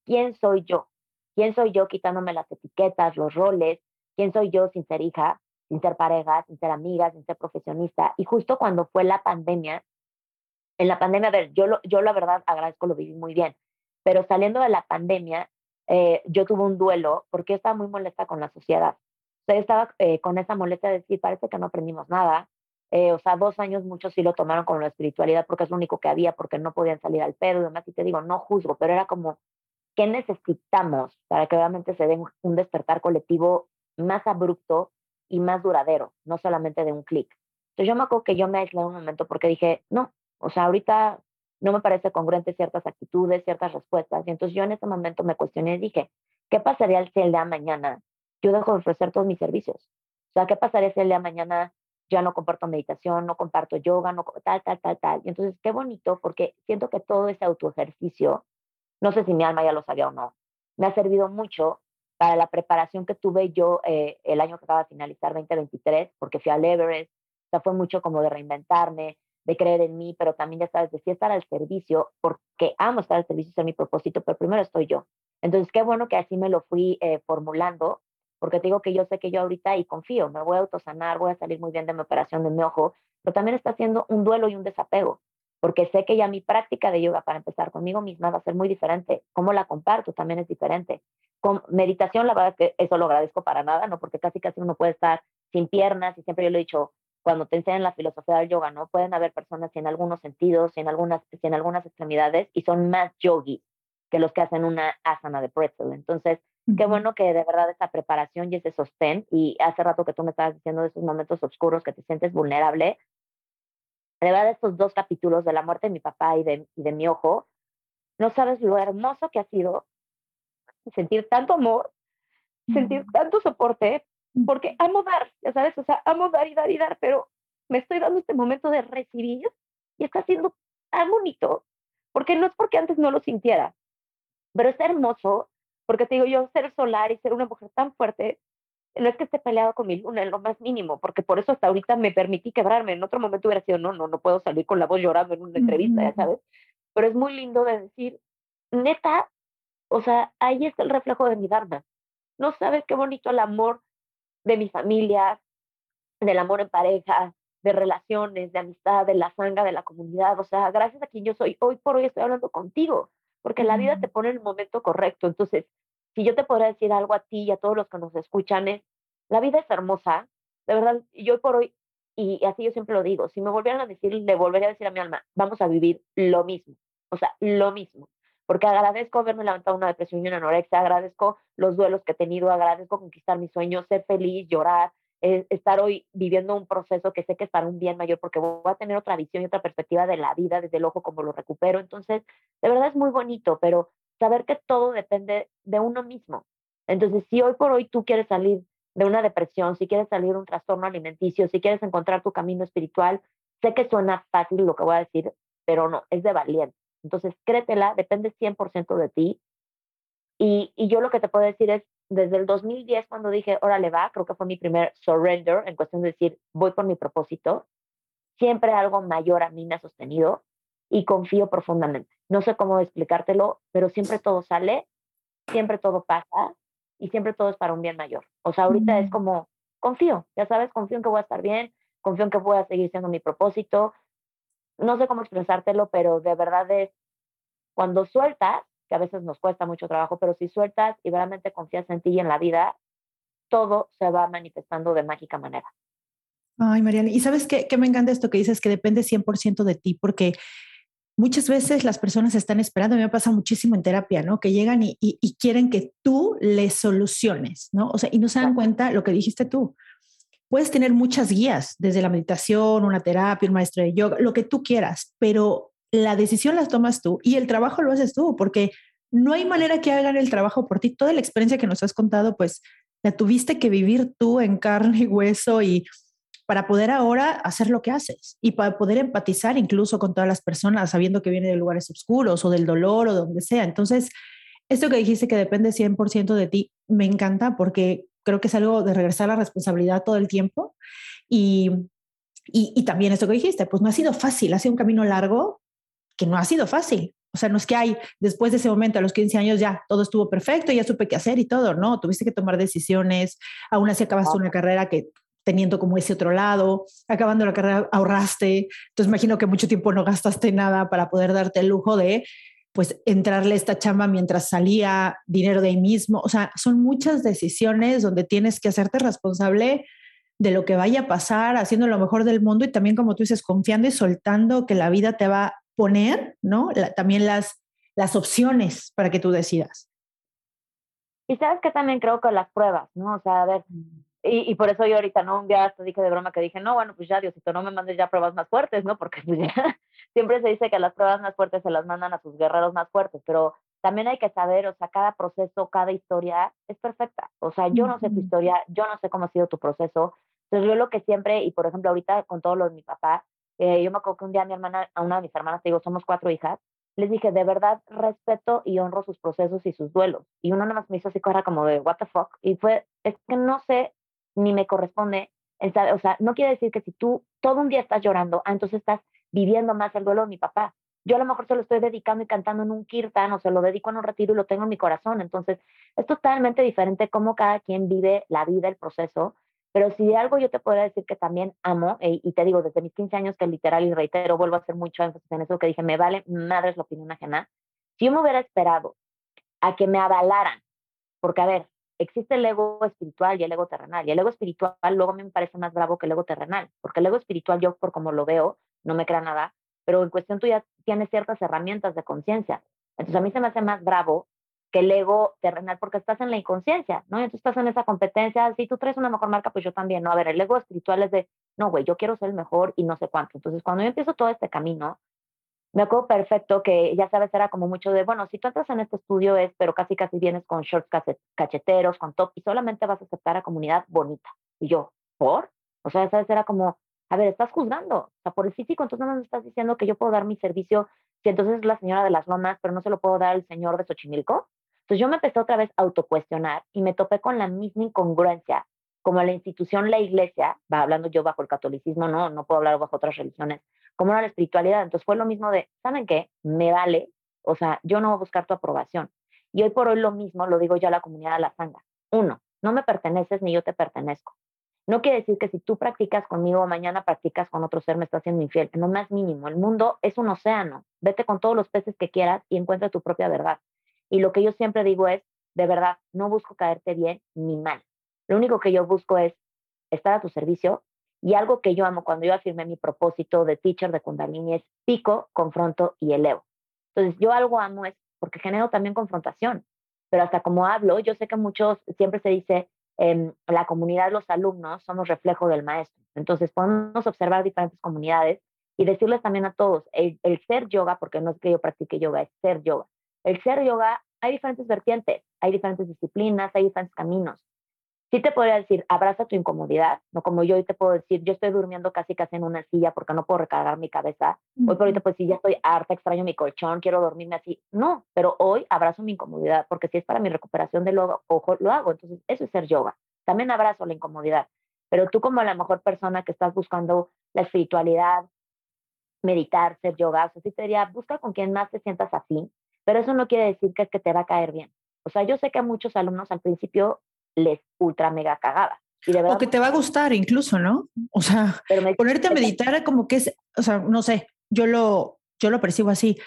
S4: ¿Quién soy yo? ¿Quién soy yo quitándome las etiquetas, los roles? ¿Quién soy yo sin ser hija, sin ser pareja, sin ser amiga, sin ser profesionista? Y justo cuando fue la pandemia, en la pandemia, a ver, yo, lo, yo la verdad agradezco, lo viví muy bien, pero saliendo de la pandemia, eh, yo tuve un duelo porque estaba muy molesta con la sociedad. O sea, yo estaba eh, con esa molestia de decir, parece que no aprendimos nada, eh, o sea, dos años muchos sí lo tomaron con la espiritualidad porque es lo único que había, porque no podían salir al pedo y demás. Y te digo, no juzgo, pero era como, ¿qué necesitamos para que obviamente se dé un despertar colectivo más abrupto y más duradero, no solamente de un clic? Entonces yo me acuerdo que yo me aislé un momento porque dije, no, o sea, ahorita no me parece congruente ciertas actitudes, ciertas respuestas. Y entonces yo en ese momento me cuestioné y dije, ¿qué pasaría si el día mañana yo dejo de ofrecer todos mis servicios? O sea, ¿qué pasaría si el día mañana ya no comparto meditación, no comparto yoga, no tal, tal, tal, tal. Y entonces, qué bonito, porque siento que todo ese autoejercicio, no sé si mi alma ya lo sabía o no, me ha servido mucho para la preparación que tuve yo eh, el año que acaba de finalizar, 2023, porque fui al Everest, o sea, fue mucho como de reinventarme, de creer en mí, pero también ya sabes, de sí estar al servicio, porque amo estar al servicio, es mi propósito, pero primero estoy yo. Entonces, qué bueno que así me lo fui eh, formulando, porque te digo que yo sé que yo ahorita y confío, me voy a autosanar, voy a salir muy bien de mi operación de mi ojo, pero también está haciendo un duelo y un desapego, porque sé que ya mi práctica de yoga para empezar conmigo misma va a ser muy diferente. Cómo la comparto también es diferente. Con meditación, la verdad es que eso lo agradezco para nada, ¿no? Porque casi casi uno puede estar sin piernas y siempre yo lo he dicho, cuando te enseñan la filosofía del yoga, ¿no? Pueden haber personas en algunos sentidos, en algunas, en algunas extremidades y son más yogis que los que hacen una asana de pretzel. Entonces, qué bueno que de verdad esa preparación y ese sostén, y hace rato que tú me estabas diciendo de esos momentos oscuros que te sientes vulnerable, de verdad estos dos capítulos de la muerte de mi papá y de, y de mi ojo, no sabes lo hermoso que ha sido sentir tanto amor, sentir tanto soporte, porque amo dar, ya sabes, o sea, amo dar y dar y dar, pero me estoy dando este momento de recibir y está siendo tan bonito, porque no es porque antes no lo sintiera, pero es hermoso, porque te digo yo, ser solar y ser una mujer tan fuerte, no es que esté peleado con mi luna en lo más mínimo, porque por eso hasta ahorita me permití quebrarme. En otro momento hubiera sido, no, no, no puedo salir con la voz llorando en una entrevista, ya sabes. Pero es muy lindo de decir, neta, o sea, ahí está el reflejo de mi Dharma. No sabes qué bonito el amor de mi familia, del amor en pareja, de relaciones, de amistad, de la sanga, de la comunidad. O sea, gracias a quien yo soy, hoy por hoy estoy hablando contigo, porque la vida te pone en el momento correcto. Entonces, si yo te podría decir algo a ti y a todos los que nos escuchan es, la vida es hermosa, de verdad, yo por hoy, y así yo siempre lo digo, si me volvieran a decir, le volvería a decir a mi alma, vamos a vivir lo mismo, o sea, lo mismo, porque agradezco haberme levantado una depresión y una anorexia, agradezco los duelos que he tenido, agradezco conquistar mis sueños, ser feliz, llorar, eh, estar hoy viviendo un proceso que sé que es para un bien mayor, porque voy a tener otra visión y otra perspectiva de la vida desde el ojo como lo recupero, entonces, de verdad es muy bonito, pero saber que todo depende de uno mismo. Entonces, si hoy por hoy tú quieres salir de una depresión, si quieres salir de un trastorno alimenticio, si quieres encontrar tu camino espiritual, sé que suena fácil lo que voy a decir, pero no, es de valiente. Entonces, créetela, depende 100% de ti. Y, y yo lo que te puedo decir es, desde el 2010, cuando dije, órale va, creo que fue mi primer surrender en cuestión de decir, voy por mi propósito, siempre algo mayor a mí me ha sostenido y confío profundamente. No sé cómo explicártelo, pero siempre todo sale, siempre todo pasa y siempre todo es para un bien mayor. O sea, ahorita es como, confío, ya sabes, confío en que voy a estar bien, confío en que voy a seguir siendo mi propósito. No sé cómo expresártelo, pero de verdad es cuando sueltas, que a veces nos cuesta mucho trabajo, pero si sueltas y realmente confías en ti y en la vida, todo se va manifestando de mágica manera.
S7: Ay, Mariana, y sabes qué, qué me encanta esto que dices, que depende 100% de ti, porque muchas veces las personas están esperando, a mí me pasa muchísimo en terapia, ¿no? Que llegan y, quieren que tú les soluciones, ¿no? O sea, y no se dan cuenta lo que dijiste tú. Puedes tener muchas guías, desde la meditación, una terapia, un maestro de yoga, lo que tú quieras, pero la decisión la tomas tú y el trabajo lo haces tú, porque no hay manera que hagan el trabajo por ti. Toda la experiencia que nos has contado, pues la tuviste que vivir tú en carne y hueso y para poder ahora hacer lo que haces y para poder empatizar incluso con todas las personas, sabiendo que viene de lugares oscuros o del dolor o de donde sea. Entonces, esto que dijiste que depende 100% de ti, me encanta porque creo que es algo de regresar a la responsabilidad todo el tiempo. Y, y, y también esto que dijiste, pues no ha sido fácil, ha sido un camino largo que no ha sido fácil. O sea, no es que hay, después de ese momento, a los 15 años, ya todo estuvo perfecto, ya supe qué hacer y todo, no, tuviste que tomar decisiones, aún así acabaste una carrera que teniendo como ese otro lado, acabando la carrera ahorraste, entonces imagino que mucho tiempo no gastaste nada para poder darte el lujo de pues entrarle esta chamba mientras salía dinero de ahí mismo, o sea, son muchas decisiones donde tienes que hacerte responsable de lo que vaya a pasar, haciendo lo mejor del mundo y también como tú dices, confiando y soltando que la vida te va a poner, ¿no? también las, las opciones para que tú decidas.
S4: Y sabes que también creo que las pruebas, ¿no? O sea, a ver, y, y, por eso yo ahorita, ¿no? Un día hasta dije de broma que dije, no, bueno, pues ya, Diosito, no me mandes ya pruebas más fuertes, ¿no? Porque pues ya, [LAUGHS] siempre se dice que las pruebas más fuertes se las mandan a sus guerreros más fuertes, pero también hay que saber, o sea, cada proceso, cada historia es perfecta. O sea, yo no sé tu historia, yo no sé cómo ha sido tu proceso. Entonces, yo lo que siempre, y por ejemplo, ahorita con todo lo de mi papá, eh, yo me acuerdo que un día a mi hermana, a una de mis hermanas, te digo, somos cuatro hijas, les dije, de verdad respeto y honro sus procesos y sus duelos. Y uno nada más me hizo así, era como de, what the fuck. Y fue, es que no sé ni me corresponde. O sea, no quiere decir que si tú todo un día estás llorando, ah, entonces estás viviendo más el duelo de mi papá. Yo a lo mejor se lo estoy dedicando y cantando en un kirtan o se lo dedico en un retiro y lo tengo en mi corazón. Entonces, es totalmente diferente cómo cada quien vive la vida, el proceso. Pero si de algo yo te podría decir que también amo, e, y te digo desde mis 15 años que literal y reitero, vuelvo a hacer mucho énfasis en eso que dije, me vale madres la opinión ajena. Si yo me hubiera esperado a que me avalaran, porque a ver, existe el ego espiritual y el ego terrenal, y el ego espiritual luego me parece más bravo que el ego terrenal, porque el ego espiritual yo por como lo veo, no me crea nada, pero en cuestión tú ya tienes ciertas herramientas de conciencia. Entonces a mí se me hace más bravo que el ego terrenal porque estás en la inconsciencia, ¿no? Entonces estás en esa competencia, si tú traes una mejor marca, pues yo también, ¿no? A ver, el ego espiritual es de, no, güey, yo quiero ser el mejor y no sé cuánto. Entonces cuando yo empiezo todo este camino, me acuerdo perfecto que ya sabes, era como mucho de, bueno, si tú entras en este estudio es, pero casi casi vienes con shorts cacheteros, con top y solamente vas a aceptar a comunidad bonita. Y yo, ¿por? O sea, sabes, era como, a ver, estás juzgando, o sea, por el físico, entonces no me estás diciendo que yo puedo dar mi servicio si entonces es la señora de las lomas, pero no se lo puedo dar al señor de Xochimilco. Entonces yo me empecé otra vez a autocuestionar y me topé con la misma incongruencia como la institución, la iglesia, va hablando yo bajo el catolicismo, no, no puedo hablar bajo otras religiones, como era la espiritualidad. Entonces fue lo mismo de, ¿saben qué? Me vale, o sea, yo no voy a buscar tu aprobación. Y hoy por hoy lo mismo lo digo yo a la comunidad de la sanga. Uno, no me perteneces ni yo te pertenezco. No quiere decir que si tú practicas conmigo mañana practicas con otro ser me estás siendo infiel. No más mínimo. El mundo es un océano. Vete con todos los peces que quieras y encuentra tu propia verdad. Y lo que yo siempre digo es, de verdad, no busco caerte bien ni mal. Lo único que yo busco es estar a tu servicio y algo que yo amo cuando yo afirmé mi propósito de teacher de Kundalini es pico, confronto y elevo. Entonces, yo algo amo es porque genero también confrontación, pero hasta como hablo, yo sé que muchos, siempre se dice, en la comunidad, los alumnos, somos reflejo del maestro. Entonces podemos observar diferentes comunidades y decirles también a todos, el, ser yoga, porque no es que yo practique yoga, es ser yoga. El ser yoga, hay diferentes vertientes, hay diferentes disciplinas, hay diferentes caminos. Sí te podría decir, abraza tu incomodidad, no como yo hoy te puedo decir, yo estoy durmiendo casi casi en una silla porque no puedo recargar mi cabeza. Hoy por hoy te puedo decir, ya estoy harta, extraño mi colchón, quiero dormirme así. No, pero hoy abrazo mi incomodidad porque si es para mi recuperación del ojo, lo hago. Entonces, eso es ser yoga. También abrazo la incomodidad. Pero tú como la mejor persona que estás buscando la espiritualidad, meditar, ser yoga, o sea, sí te diría, busca con quien más te sientas afín, pero eso no quiere decir que es que te va a caer bien. O sea, yo sé que a muchos alumnos al principio les ultra mega cagada.
S7: o que te va a gustar incluso, ¿no? O sea, ponerte a meditar como que es, o sea, no sé, yo lo, yo lo percibo así.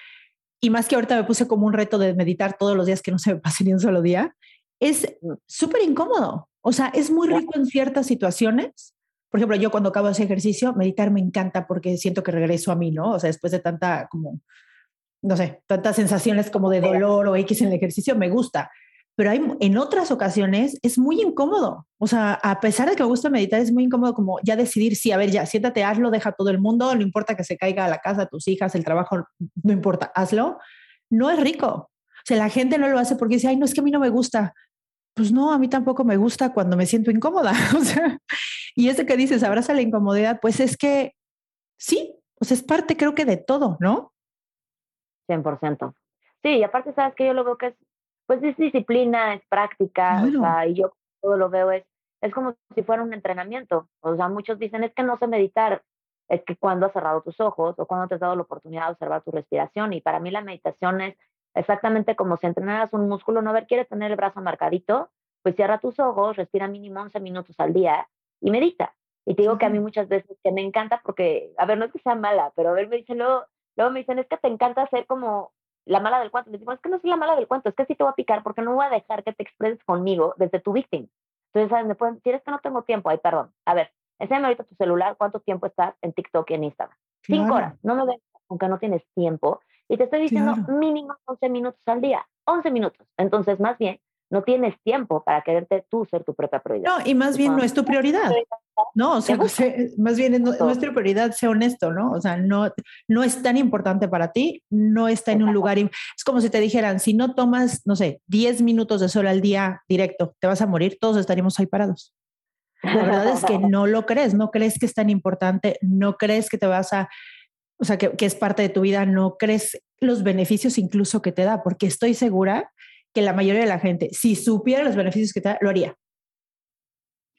S7: Y más que ahorita me puse como un reto de meditar todos los días que no se me pase ni un solo día, es súper incómodo. O sea, es muy rico en ciertas situaciones. Por ejemplo, yo cuando acabo ese ejercicio, meditar me encanta porque siento que regreso a mí, ¿no? O sea, después de tanta como, no sé, tantas sensaciones como de dolor o X en el ejercicio, me gusta pero hay, en otras ocasiones es muy incómodo. O sea, a pesar de que me gusta meditar, es muy incómodo como ya decidir, sí, a ver, ya, siéntate, hazlo, deja todo el mundo, no importa que se caiga a la casa, tus hijas, el trabajo, no importa, hazlo. No es rico. O sea, la gente no lo hace porque dice, ay, no, es que a mí no me gusta. Pues no, a mí tampoco me gusta cuando me siento incómoda. [LAUGHS] O sea, y eso que dices, abraza la incomodidad, pues es que sí, sea, es parte creo que de todo, ¿no?
S4: 100%. Sí, y aparte sabes que yo lo veo que es pues es disciplina, es práctica, o sea, y yo todo lo veo es, es como si fuera un entrenamiento. O sea, muchos dicen, es que no sé meditar, es que cuando has cerrado tus ojos o cuando te has dado la oportunidad de observar tu respiración. Y para mí la meditación es exactamente como si entrenaras un músculo, no ver, quieres tener el brazo marcadito, pues cierra tus ojos, respira mínimo 11 minutos al día y medita. Y te digo que a mí muchas veces que me encanta porque, a ver, no es que sea mala, pero a ver, me dicen luego, luego me dicen, es que te encanta hacer como la mala del cuento. Les digo, es que no soy la mala del cuento, es que sí te voy a picar porque no voy a dejar que te expreses conmigo desde tu víctima. Entonces, ¿sabes? Me pueden decir, es que no tengo tiempo. Ay, perdón. A ver, enséñame ahorita tu celular, cuánto tiempo estás en TikTok y en Instagram. Cinco horas. No me ves aunque no tienes tiempo. Y te estoy diciendo mínimo 11 minutos al día. 11 minutos. Entonces, más bien, no tienes tiempo para quererte tú ser tu propia prioridad.
S7: No, y más bien no es tu prioridad. No, o sea, más bien nuestra prioridad, sea honesto, ¿no? O sea, no, no es tan importante para ti, no está en un lugar. Es como si te dijeran, si no tomas, no sé, 10 minutos de sol al día directo, te vas a morir, todos estaríamos ahí parados. La verdad es que [LAUGHS] no lo crees, no crees que es tan importante, no crees que te vas a, o sea, que, que es parte de tu vida, no crees los beneficios incluso que te da, porque estoy segura que la mayoría de la gente, si supiera los beneficios que da, lo haría.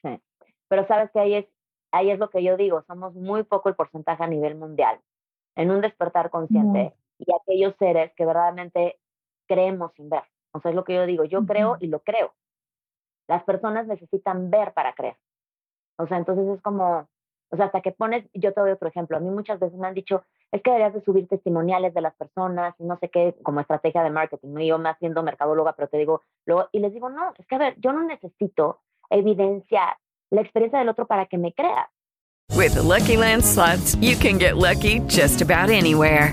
S4: Sí, pero sabes que ahí es, ahí es lo que yo digo, somos muy poco el porcentaje a nivel mundial. en un despertar consciente y aquellos seres que verdaderamente creemos sin ver. O sea, es lo que yo digo, yo creo y lo creo. Las personas necesitan ver para creer. O sea, entonces es como, o sea, hasta que pones, yo te doy otro ejemplo, a mí muchas veces me han dicho, es que deberías de subir testimoniales de las personas y no sé qué, como estrategia de marketing, ¿no? yo me haciendo mercadóloga, pero te digo, luego, y les digo, no, es que a ver, yo no necesito evidenciar la experiencia del otro para que me crea.
S5: With the Lucky Land slots, you can get lucky just about anywhere.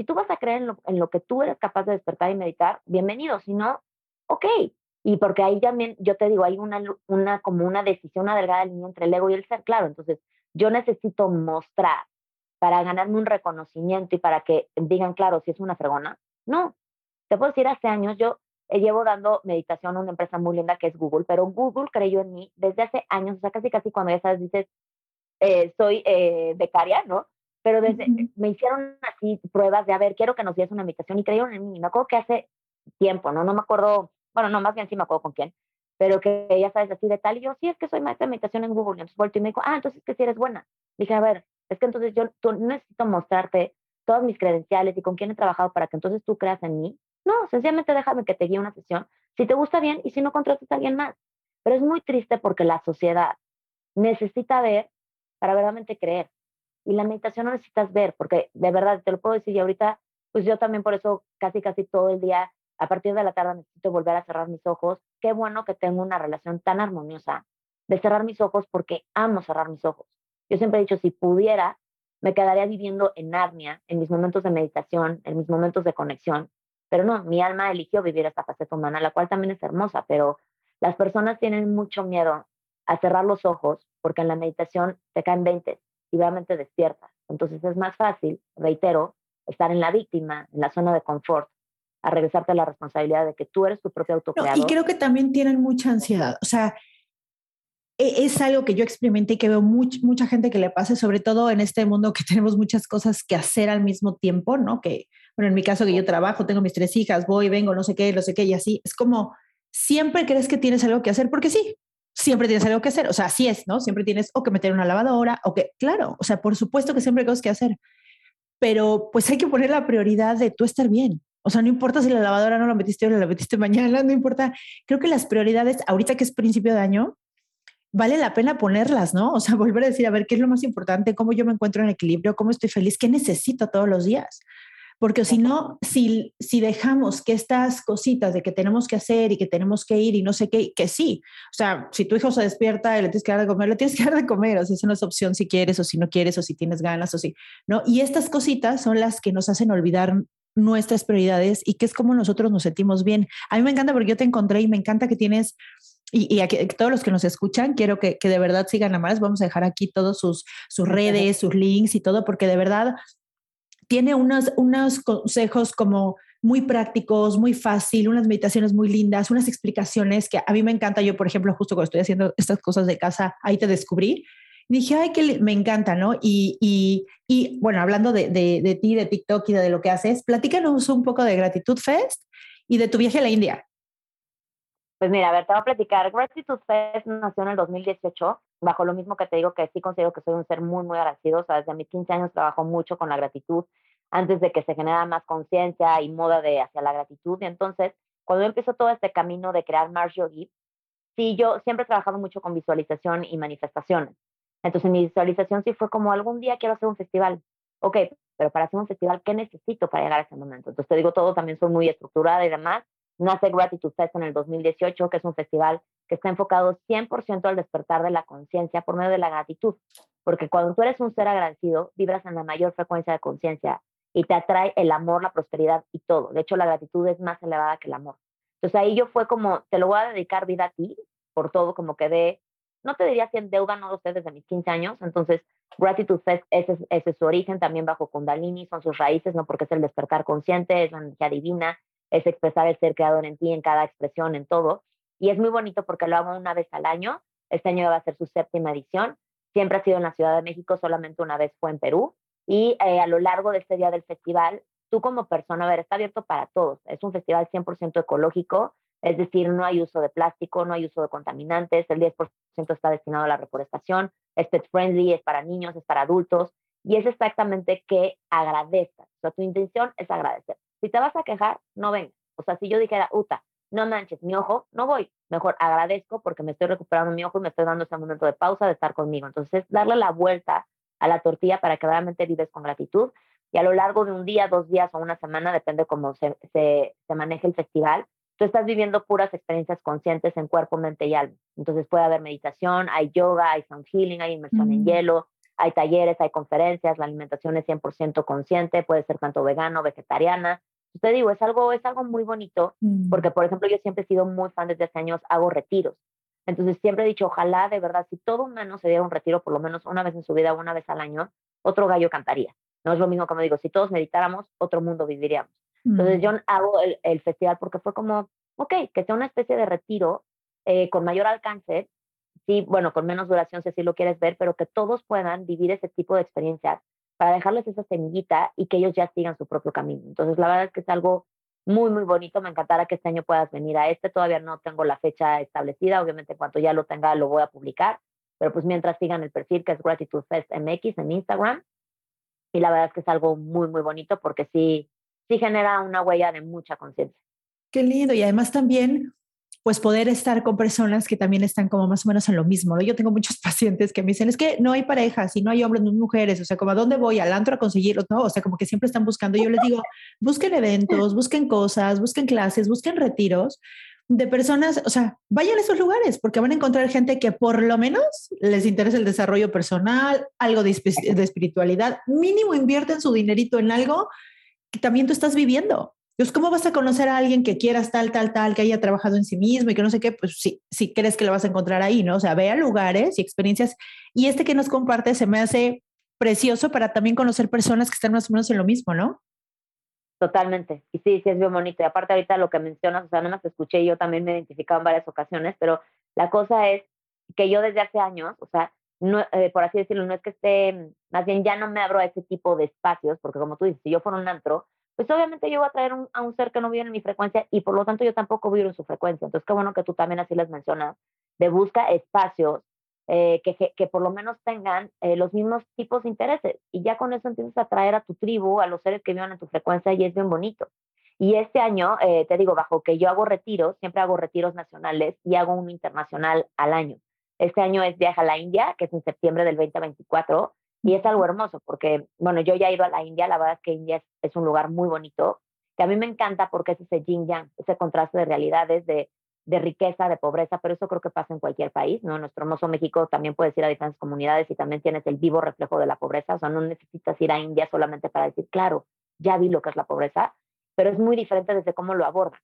S4: Si tú vas a creer en lo, en lo que tú eres capaz de despertar y meditar, bienvenido. Si no, ok. Y porque ahí también, yo te digo, hay una, como una decisión, una delgada línea entre el ego y el ser. Claro, entonces yo necesito mostrar para ganarme un reconocimiento y para que digan, claro, si es una fregona. No, te puedo decir, hace años yo eh, llevo dando meditación a una empresa muy linda que es Google, pero Google creyó en mí desde hace años, o sea, casi casi cuando ya sabes, dices, eh, soy eh, becaria, ¿no? Pero desde, me hicieron así pruebas de, a ver, quiero que nos digas una meditación y creyeron en mí. Me acuerdo que hace tiempo, ¿no? No me acuerdo, bueno, no, más bien sí me acuerdo con quién, pero que ya sabes, así de tal, y yo, sí, es que soy maestra de meditación en Google. Y entonces y me dijo, ah, entonces que sí eres buena. Dije, a ver, es que entonces yo tú, necesito mostrarte todas mis credenciales y con quién he trabajado para que entonces tú creas en mí no, sencillamente déjame que te guíe una sesión. Si te gusta bien y si no contratas a alguien más. Pero es muy triste porque la sociedad necesita ver para verdaderamente creer. Y la meditación no necesitas ver, porque de verdad te lo puedo decir y ahorita, pues yo también por eso casi casi todo el día, a partir de la tarde necesito volver a cerrar mis ojos. Qué bueno que tengo una relación tan armoniosa de cerrar mis ojos porque amo cerrar mis ojos. Yo siempre he dicho, si pudiera, me quedaría viviendo en Narnia, en mis momentos de meditación, en mis momentos de conexión, pero no, mi alma eligió vivir esta faceta humana, la cual también es hermosa, pero las personas tienen mucho miedo a cerrar los ojos porque en la meditación te caen 20 y realmente despiertas. Entonces es más fácil, reitero, estar en la víctima, en la zona de confort, a regresarte a la responsabilidad de que tú eres tu propio autocreador.
S7: y creo que también tienen mucha ansiedad. O sea, e, es algo que yo experimenté y que veo mucha gente que le pase, sobre todo en este mundo que [LAUGHS] tenemos muchas cosas que hacer al mismo tiempo, ¿no? Que bueno, en mi caso que yo trabajo, tengo mis tres hijas, voy, vengo, no sé qué, no sé qué, y así, es como, siempre crees que tienes algo que hacer, porque sí, siempre tienes algo que hacer, o sea, así es, ¿no? Siempre tienes o que meter una lavadora, o que, claro, o sea, por supuesto que siempre hay cosas que hacer, pero pues hay que poner la prioridad de tú estar bien. O sea, no importa si la lavadora no la metiste hoy la metiste mañana, no importa. Creo que las prioridades, ahorita que es principio de año, vale la pena ponerlas, ¿no? O sea, [LAUGHS] volver a decir, a ver, ¿qué es lo más importante? ¿Cómo yo me encuentro en equilibrio? ¿Cómo estoy feliz? ¿Qué necesito todos los días? Porque si no, si, si dejamos que estas cositas de que tenemos que hacer y que tenemos que ir y no sé qué, que sí, o sea, si tu hijo se despierta y le tienes que dar de comer, le tienes que [LAUGHS] dar de comer, o sea, esa no es opción si quieres o si no quieres o si tienes ganas o si, ¿no? Y estas cositas son las que nos hacen olvidar nuestras prioridades y que es como nosotros nos sentimos bien. A mí me encanta porque yo te encontré y me encanta que tienes y, y todos los que nos escuchan, quiero que, que, de verdad sigan a más. Vamos a dejar aquí todos sus, sus redes, sus links y todo, porque de verdad tiene unos, unos consejos como muy prácticos, muy fácil, unas meditaciones muy lindas, unas explicaciones que a mí me encanta. Yo, por ejemplo, justo cuando estoy haciendo estas cosas de casa, ahí te descubrí. dije, ay, que me encanta, ¿no? Y, y, y bueno, hablando de, de, de, ti, de TikTok y de lo que haces, platícanos un poco de Gratitud Fest y de tu viaje a la India.
S4: Pues mira, a ver, te voy a platicar. Gratitude Fest nació en el 2018, bajo lo mismo que te digo que sí considero que soy un ser muy, muy agradecido. O sea, desde mis 15 años trabajo mucho con la gratitud, antes de que se genera más conciencia y moda de hacia la gratitud. Y entonces, cuando yo todo este camino de crear Mars Yogi, sí, yo siempre he trabajado mucho con visualización y manifestaciones. Entonces, mi visualización sí fue como algún día quiero hacer un festival. Ok, pero para hacer un festival, ¿qué necesito para llegar a ese momento? Entonces, te digo todo, también soy muy estructurada y demás nace Gratitude Fest en el 2018, que es un festival que está enfocado 100% al despertar de la conciencia por medio de la gratitud. Porque cuando tú eres un ser agradecido, vibras en la mayor frecuencia de conciencia y te atrae el amor, la prosperidad y todo. De hecho, la gratitud es más elevada que el amor. Entonces ahí yo fue como, te lo voy a dedicar vida a ti, por todo, como que de, no te diría si en deuda no lo sé desde mis 15 años, entonces Gratitude Fest, ese, ese es su origen, también bajo Kundalini, son sus raíces, ¿no? Porque es el despertar consciente, es la energía divina, es expresar el ser creador en ti, en cada expresión, en todo. Y es muy bonito porque lo hago una vez al año. Este año va a ser su séptima edición. Siempre ha sido en la Ciudad de México, solamente una vez fue en Perú. Y eh, a lo largo de este día del festival, tú como persona, a ver, está abierto para todos. Es un festival 100% ecológico, es decir, no hay uso de plástico, no hay uso de contaminantes, el 10% está destinado a la reforestación, es pet friendly, es para niños, es para adultos, y es exactamente que agradezcas. O sea, tu intención es agradecer. Si te vas a quejar, no vengas. O sea, si yo dijera, Uta, no manches mi ojo, no voy. Mejor agradezco porque me estoy recuperando mi ojo y me estoy dando ese momento de pausa de estar conmigo. Entonces, darle la vuelta a la tortilla para que realmente vives con gratitud y a lo largo de un día, dos días o una semana, depende cómo se, se, se maneje el festival, tú estás viviendo puras experiencias conscientes en cuerpo, mente y alma. Entonces puede haber meditación, hay yoga, hay sound healing, hay inmersión en hielo, hay talleres, hay conferencias, la alimentación es 100% consciente, puede ser tanto vegano, vegetariana. Te digo, es algo, es algo muy bonito,
S7: Mm.
S4: porque por ejemplo yo siempre he sido muy fan desde hace años, hago retiros. Entonces siempre he dicho, ojalá de verdad, si todo humano se diera un retiro por lo menos una vez en su vida, una vez al año, otro gallo cantaría. No es lo mismo como digo, si todos meditáramos, otro mundo viviríamos. Entonces
S7: Mm.
S4: yo hago el, el festival porque fue como, ok, que sea una especie de retiro eh, con mayor alcance, sí, bueno, con menos duración si así lo quieres ver, pero que todos puedan vivir ese tipo de experiencias para dejarles esa semillita y que ellos ya sigan su propio camino. Entonces la verdad es que es algo muy, muy bonito. Me encantará que este año puedas venir a este. Todavía no tengo la fecha establecida. Obviamente, en cuanto ya lo tenga, lo voy a publicar. Pero pues mientras sigan el perfil que es Gratitude Fest MX en Instagram. Y la verdad es que es algo muy, muy bonito porque sí, sí genera una huella de mucha conciencia.
S7: Qué lindo. Y además también, pues poder estar con personas que también están como más o menos en lo mismo. ¿no? Yo tengo muchos [LAUGHS] pacientes que me dicen, es que no hay parejas y no hay hombres, no hay mujeres. O sea, como a dónde voy, al antro a conseguirlo, ¿no? O sea, como que siempre están buscando. Yo les digo, busquen eventos, busquen cosas, busquen clases, busquen retiros de personas, o sea, vayan a esos lugares porque van a encontrar gente que por lo menos les interesa el desarrollo personal, algo de, de espiritualidad, mínimo invierten su dinerito en algo que también tú estás viviendo. Entonces, ¿cómo vas a conocer a alguien que quieras tal, tal, tal, que haya trabajado en sí mismo y que no sé qué? Pues sí, si crees que lo vas a encontrar ahí, ¿no? O sea, ve a lugares y experiencias. Y este que nos comparte se me hace precioso para también conocer personas que están más o menos en lo mismo, ¿no?
S4: Totalmente. Y sí, sí es bien bonito. Y aparte ahorita lo que mencionas, o sea, no más escuché y yo también me he identificado en varias ocasiones, pero la cosa es que yo desde hace años, o sea, no, eh, por así decirlo, no es que esté, más bien ya no me abro a ese tipo de espacios, porque como tú dices, si yo fuera un antro, pues obviamente yo voy a traer un, a un ser que no vive en mi frecuencia y por lo tanto yo tampoco vivo en su frecuencia. Entonces, qué bueno que tú también así les mencionas, de busca espacios eh, que, que, que, por lo menos tengan eh, los mismos tipos de intereses. Y ya con eso empiezas a traer a tu tribu, a los seres que viven en tu frecuencia y es bien bonito. Y este año, eh, te digo, bajo que yo hago retiros, siempre hago retiros nacionales y hago uno internacional al año. Este año es viaje a la India, que es en septiembre del 2024, y es algo hermoso porque, bueno, yo ya he ido a la India, la verdad es que India es, un lugar muy bonito, que a mí me encanta porque es ese yin yang, ese contraste de realidades, de, de riqueza, de pobreza, pero eso creo que pasa en cualquier país, ¿no? Nuestro hermoso México también puedes ir a diferentes comunidades y también tienes el vivo reflejo de la pobreza, o sea, no necesitas ir a India solamente para decir, claro, ya vi lo que es la pobreza, pero es muy diferente desde cómo lo abordan,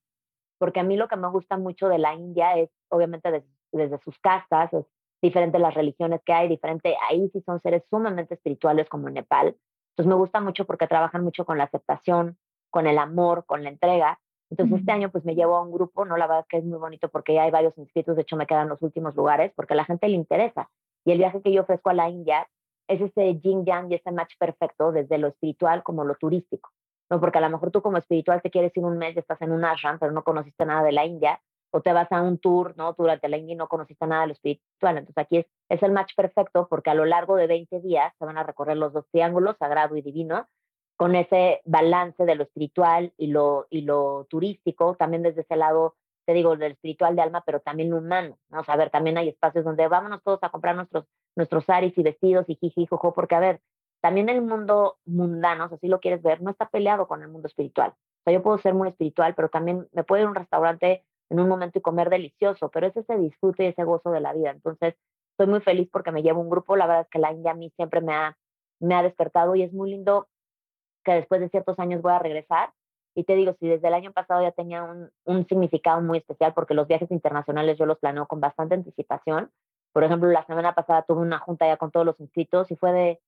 S4: porque a mí lo que me gusta mucho de la India es, obviamente, desde, desde sus castas, es diferente las religiones que hay, diferente, ahí sí son seres sumamente espirituales como en Nepal, entonces me gusta mucho porque trabajan mucho con la aceptación, con el amor, con la entrega, entonces, este año pues me llevo a un grupo, ¿no? La verdad es que es muy bonito porque ya hay varios inscritos, de hecho me quedan los últimos lugares porque a la gente le interesa. Y el viaje que yo ofrezco a la India es ese yin yang y ese match perfecto desde lo espiritual como lo turístico, ¿no? Porque a lo mejor tú como espiritual te quieres ir un mes y estás en un ashram, pero no conociste nada de la India, o te vas a un tour, ¿no? Durante la India y no conociste nada de lo espiritual. Entonces aquí es, el match perfecto porque a lo largo de 20 días se van a recorrer los dos triángulos, sagrado y divino, con ese balance de lo espiritual y lo, y lo turístico, también desde ese lado, te digo, del espiritual de alma, pero también humano, ¿no? O sea, también hay espacios donde vámonos todos a comprar nuestros, nuestros saris y vestidos y jiji, jojo, porque a ver, también el mundo mundano, o sea, si lo quieres ver, no está peleado con el mundo espiritual. O sea, yo puedo ser muy espiritual, pero también me puedo ir a un restaurante en un momento y comer delicioso, pero es ese disfrute y ese gozo de la vida. Entonces, estoy muy feliz porque me llevo un grupo, la verdad es que la India a mí siempre me ha, me ha despertado y es muy lindo que después de ciertos años voy a regresar. Y te digo, si desde el año pasado ya tenía un, un, significado muy especial, porque los viajes internacionales yo los planeo con bastante anticipación. Por ejemplo, la semana pasada tuve una junta ya con todos los inscritos y fue de,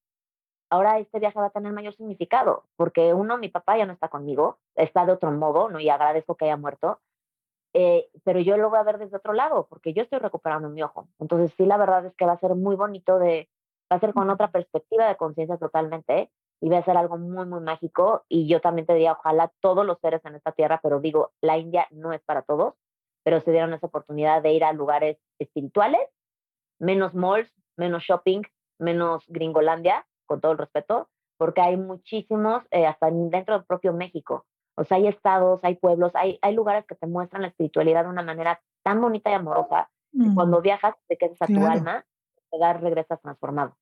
S4: ahora este viaje va a tener mayor significado, porque uno, mi papá ya no está conmigo, está de otro modo, ¿no? Y agradezco que haya muerto, eh, pero yo lo voy a ver desde otro lado, porque yo estoy recuperando mi ojo. Entonces, sí, la verdad es que va a ser muy bonito de, va a ser con otra perspectiva de conciencia totalmente, y va a ser algo muy, muy mágico. Y yo también te diría, ojalá todos los seres en esta tierra, pero digo, la India no es para todos, pero se dieron esa oportunidad de ir a lugares espirituales, menos malls, menos shopping, menos gringolandia, con todo el respeto, porque hay muchísimos, eh, hasta dentro del propio México. O sea, hay estados, hay pueblos, hay, hay lugares que te muestran la espiritualidad de una manera tan bonita y amorosa, que cuando viajas te quedas a tu alma, te das, regresas transformado.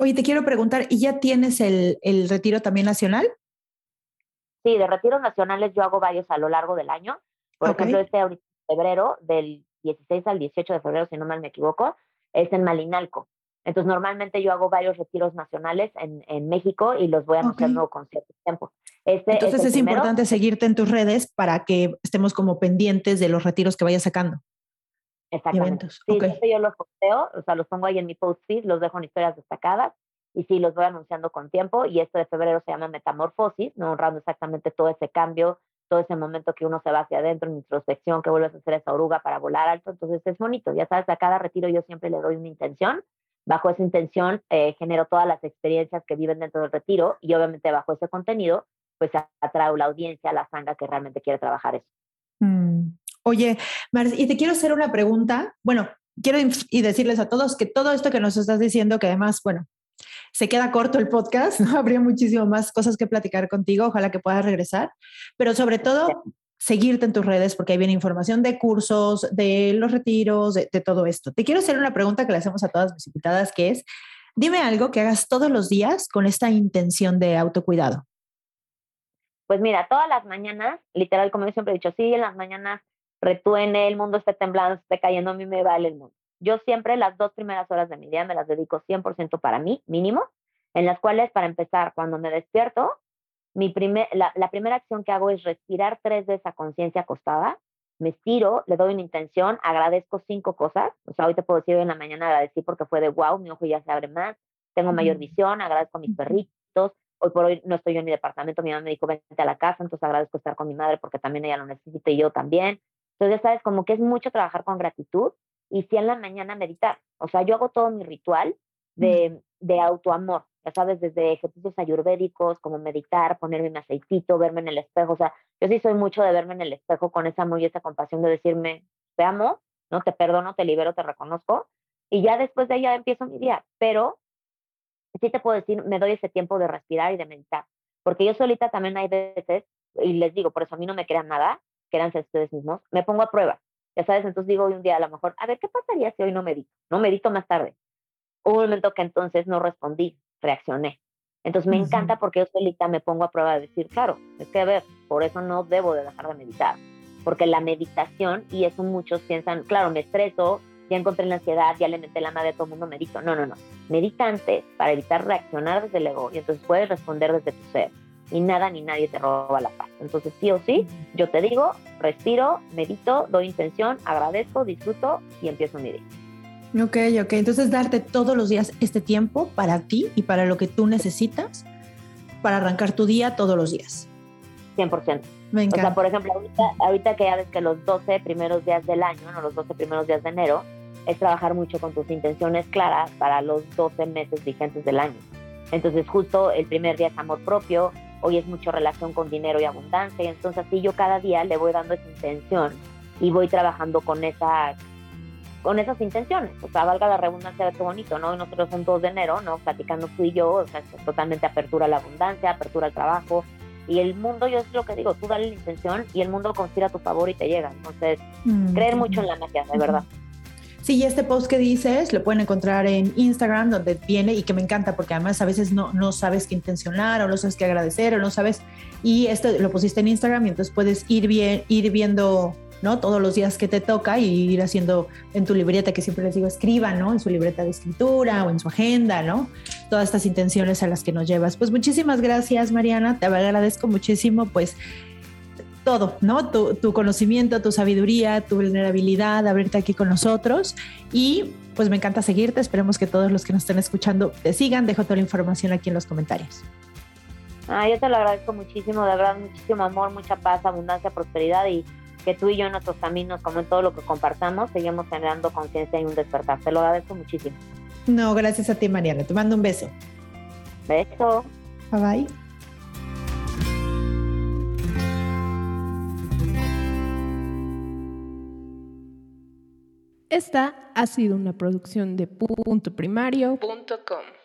S7: Oye, te quiero preguntar, ¿y ya tienes el, el retiro también nacional?
S4: Sí, de retiros nacionales yo hago varios a lo largo del año. Por ejemplo, este ahorita febrero, del 16 al 18 de febrero, si no mal me equivoco, es en Malinalco. Entonces, normalmente yo hago varios retiros nacionales en, en México y los voy anunciando con cierto tiempo.
S7: Este Entonces, es, importante seguirte en tus redes para que estemos como pendientes de los retiros que vayas sacando.
S4: Exactamente. Sí, yo los posteo, o sea, los pongo ahí en mi post feed, los dejo en historias destacadas y sí, los voy anunciando con tiempo. Y este de febrero se llama Metamorfosis, ¿no? honrando exactamente todo ese cambio todo ese momento que uno se va hacia adentro en introspección, que vuelves a hacer esa oruga para volar alto. Entonces es bonito, ya sabes, a cada retiro yo siempre le doy una intención. Bajo esa intención eh, genero todas las experiencias que viven dentro del retiro y obviamente bajo ese contenido, pues atraigo la audiencia, la sanga que realmente quiere trabajar eso.
S7: Mm. Oye, Mar, y te quiero hacer una pregunta. Bueno, quiero y decirles a todos que todo esto que nos estás diciendo, que además, bueno, se queda corto el podcast, [LAUGHS] ¿no? Habría muchísimo más cosas que platicar contigo, ojalá que puedas regresar, pero sobre todo seguirte en tus redes porque ahí viene información de cursos, de los retiros, de, todo esto. Te quiero hacer una pregunta que le hacemos a todas mis invitadas, que es, dime algo que hagas todos los días con esta intención de autocuidado.
S4: Pues mira, todas las mañanas, literal, como yo siempre he dicho, sí, en las mañanas retuene, el mundo esté temblando, esté cayendo, a mí me vale el mundo. Yo siempre las dos primeras horas de mi día me las dedico 100% para mí, mínimo, en las cuales, para empezar, cuando me despierto, mi primer, la, primera acción que hago es respirar tres veces a conciencia acostada, me estiro, le doy una intención, agradezco cinco cosas, o sea, hoy te puedo decir hoy en la mañana agradecí porque fue de wow, mi ojo ya se abre más, tengo mayor visión, agradezco a mis perritos, hoy por hoy no estoy yo en mi departamento, mi mamá me dijo vente a la casa, entonces agradezco estar con mi madre porque también ella lo necesita y yo también. Entonces, ya sabes, como que es mucho trabajar con gratitud y si en la mañana meditar. O sea, yo hago todo mi ritual de, de autoamor, sabes, desde ejercicios ayurvédicos, como meditar, ponerme un aceitito, verme en el espejo. O sea, yo sí soy mucho de verme en el espejo con esa amor y esa compasión de decirme, te amo, no te perdono, te libero, te reconozco. Y ya después de ahí empiezo mi día. Pero sí te puedo decir, me doy ese tiempo de respirar y de meditar. Porque yo solita también hay veces, y les digo, por eso a mí no me crean nada, créanse ustedes mismos, me pongo a prueba. Ya sabes, entonces digo un día a lo mejor, a ver, ¿qué pasaría si hoy no medito? No medito más tarde. Hubo un momento que entonces no respondí, reaccioné. Entonces me encanta porque yo solita me pongo a prueba de decir, claro, es que a ver, por eso no debo de dejar de meditar. Porque la meditación, y eso muchos piensan, claro, me estreso, ya encontré la ansiedad, ya le metí la madre a todo el mundo, medito. No, no, no. Medita antes para evitar reaccionar desde el ego y entonces puedes responder desde tu ser y nada ni nadie te roba la paz. Entonces, sí o sí, yo te digo, respiro, medito, doy intención, agradezco, disfruto y empiezo mi día.
S7: Ok, ok. Entonces, darte todos los días este tiempo para ti y para lo que tú necesitas para arrancar tu día todos los días.
S4: 100%. Me encanta. O sea, por ejemplo, ahorita, ahorita que ya ves que los 12 primeros días del año, no los 12 primeros días de enero, es trabajar mucho con tus intenciones claras para los 12 meses vigentes del año. Entonces, justo el primer día es amor propio, hoy es mucho relación con dinero y abundancia, y entonces así yo cada día le voy dando esa intención y voy trabajando con esa con esas intenciones, o sea, valga la redundancia de qué bonito, ¿no? Nosotros son 2 de enero, ¿no? Platicando tú y yo, o sea, es totalmente apertura a la abundancia, apertura al trabajo, y el mundo, yo es lo que digo, tú dale la intención y el mundo conspira a tu favor y te llega, entonces, mm. creer mucho en la magia, de verdad.
S7: Sí, este post que dices lo pueden encontrar en Instagram, donde viene y que me encanta porque además a veces no, no sabes qué intencionar o no sabes qué agradecer o no sabes. Y este lo pusiste en Instagram y entonces puedes ir, bien, ir viendo ¿no? todos los días que te toca y ir haciendo en tu libreta, que siempre les digo, escriba, ¿no? En su libreta de escritura o en su agenda, ¿no? Todas estas intenciones a las que nos llevas. Pues muchísimas gracias, Mariana. Te agradezco muchísimo, pues todo, ¿no? Tu, tu, conocimiento, tu sabiduría, tu vulnerabilidad, abrirte aquí con nosotros. Y pues me encanta seguirte. Esperemos que todos los que nos estén escuchando te sigan. Dejo toda la información aquí en los comentarios.
S4: Ah, yo te lo agradezco muchísimo, de verdad, muchísimo amor, mucha paz, abundancia, prosperidad y que tú y yo en nuestros caminos, como en todo lo que compartamos, seguimos generando conciencia y un despertar. Te lo agradezco muchísimo.
S3: No, gracias a ti, Mariana. Te mando un beso.
S4: Beso.
S3: Bye bye.
S8: Esta ha sido una producción de puntoprimario.com.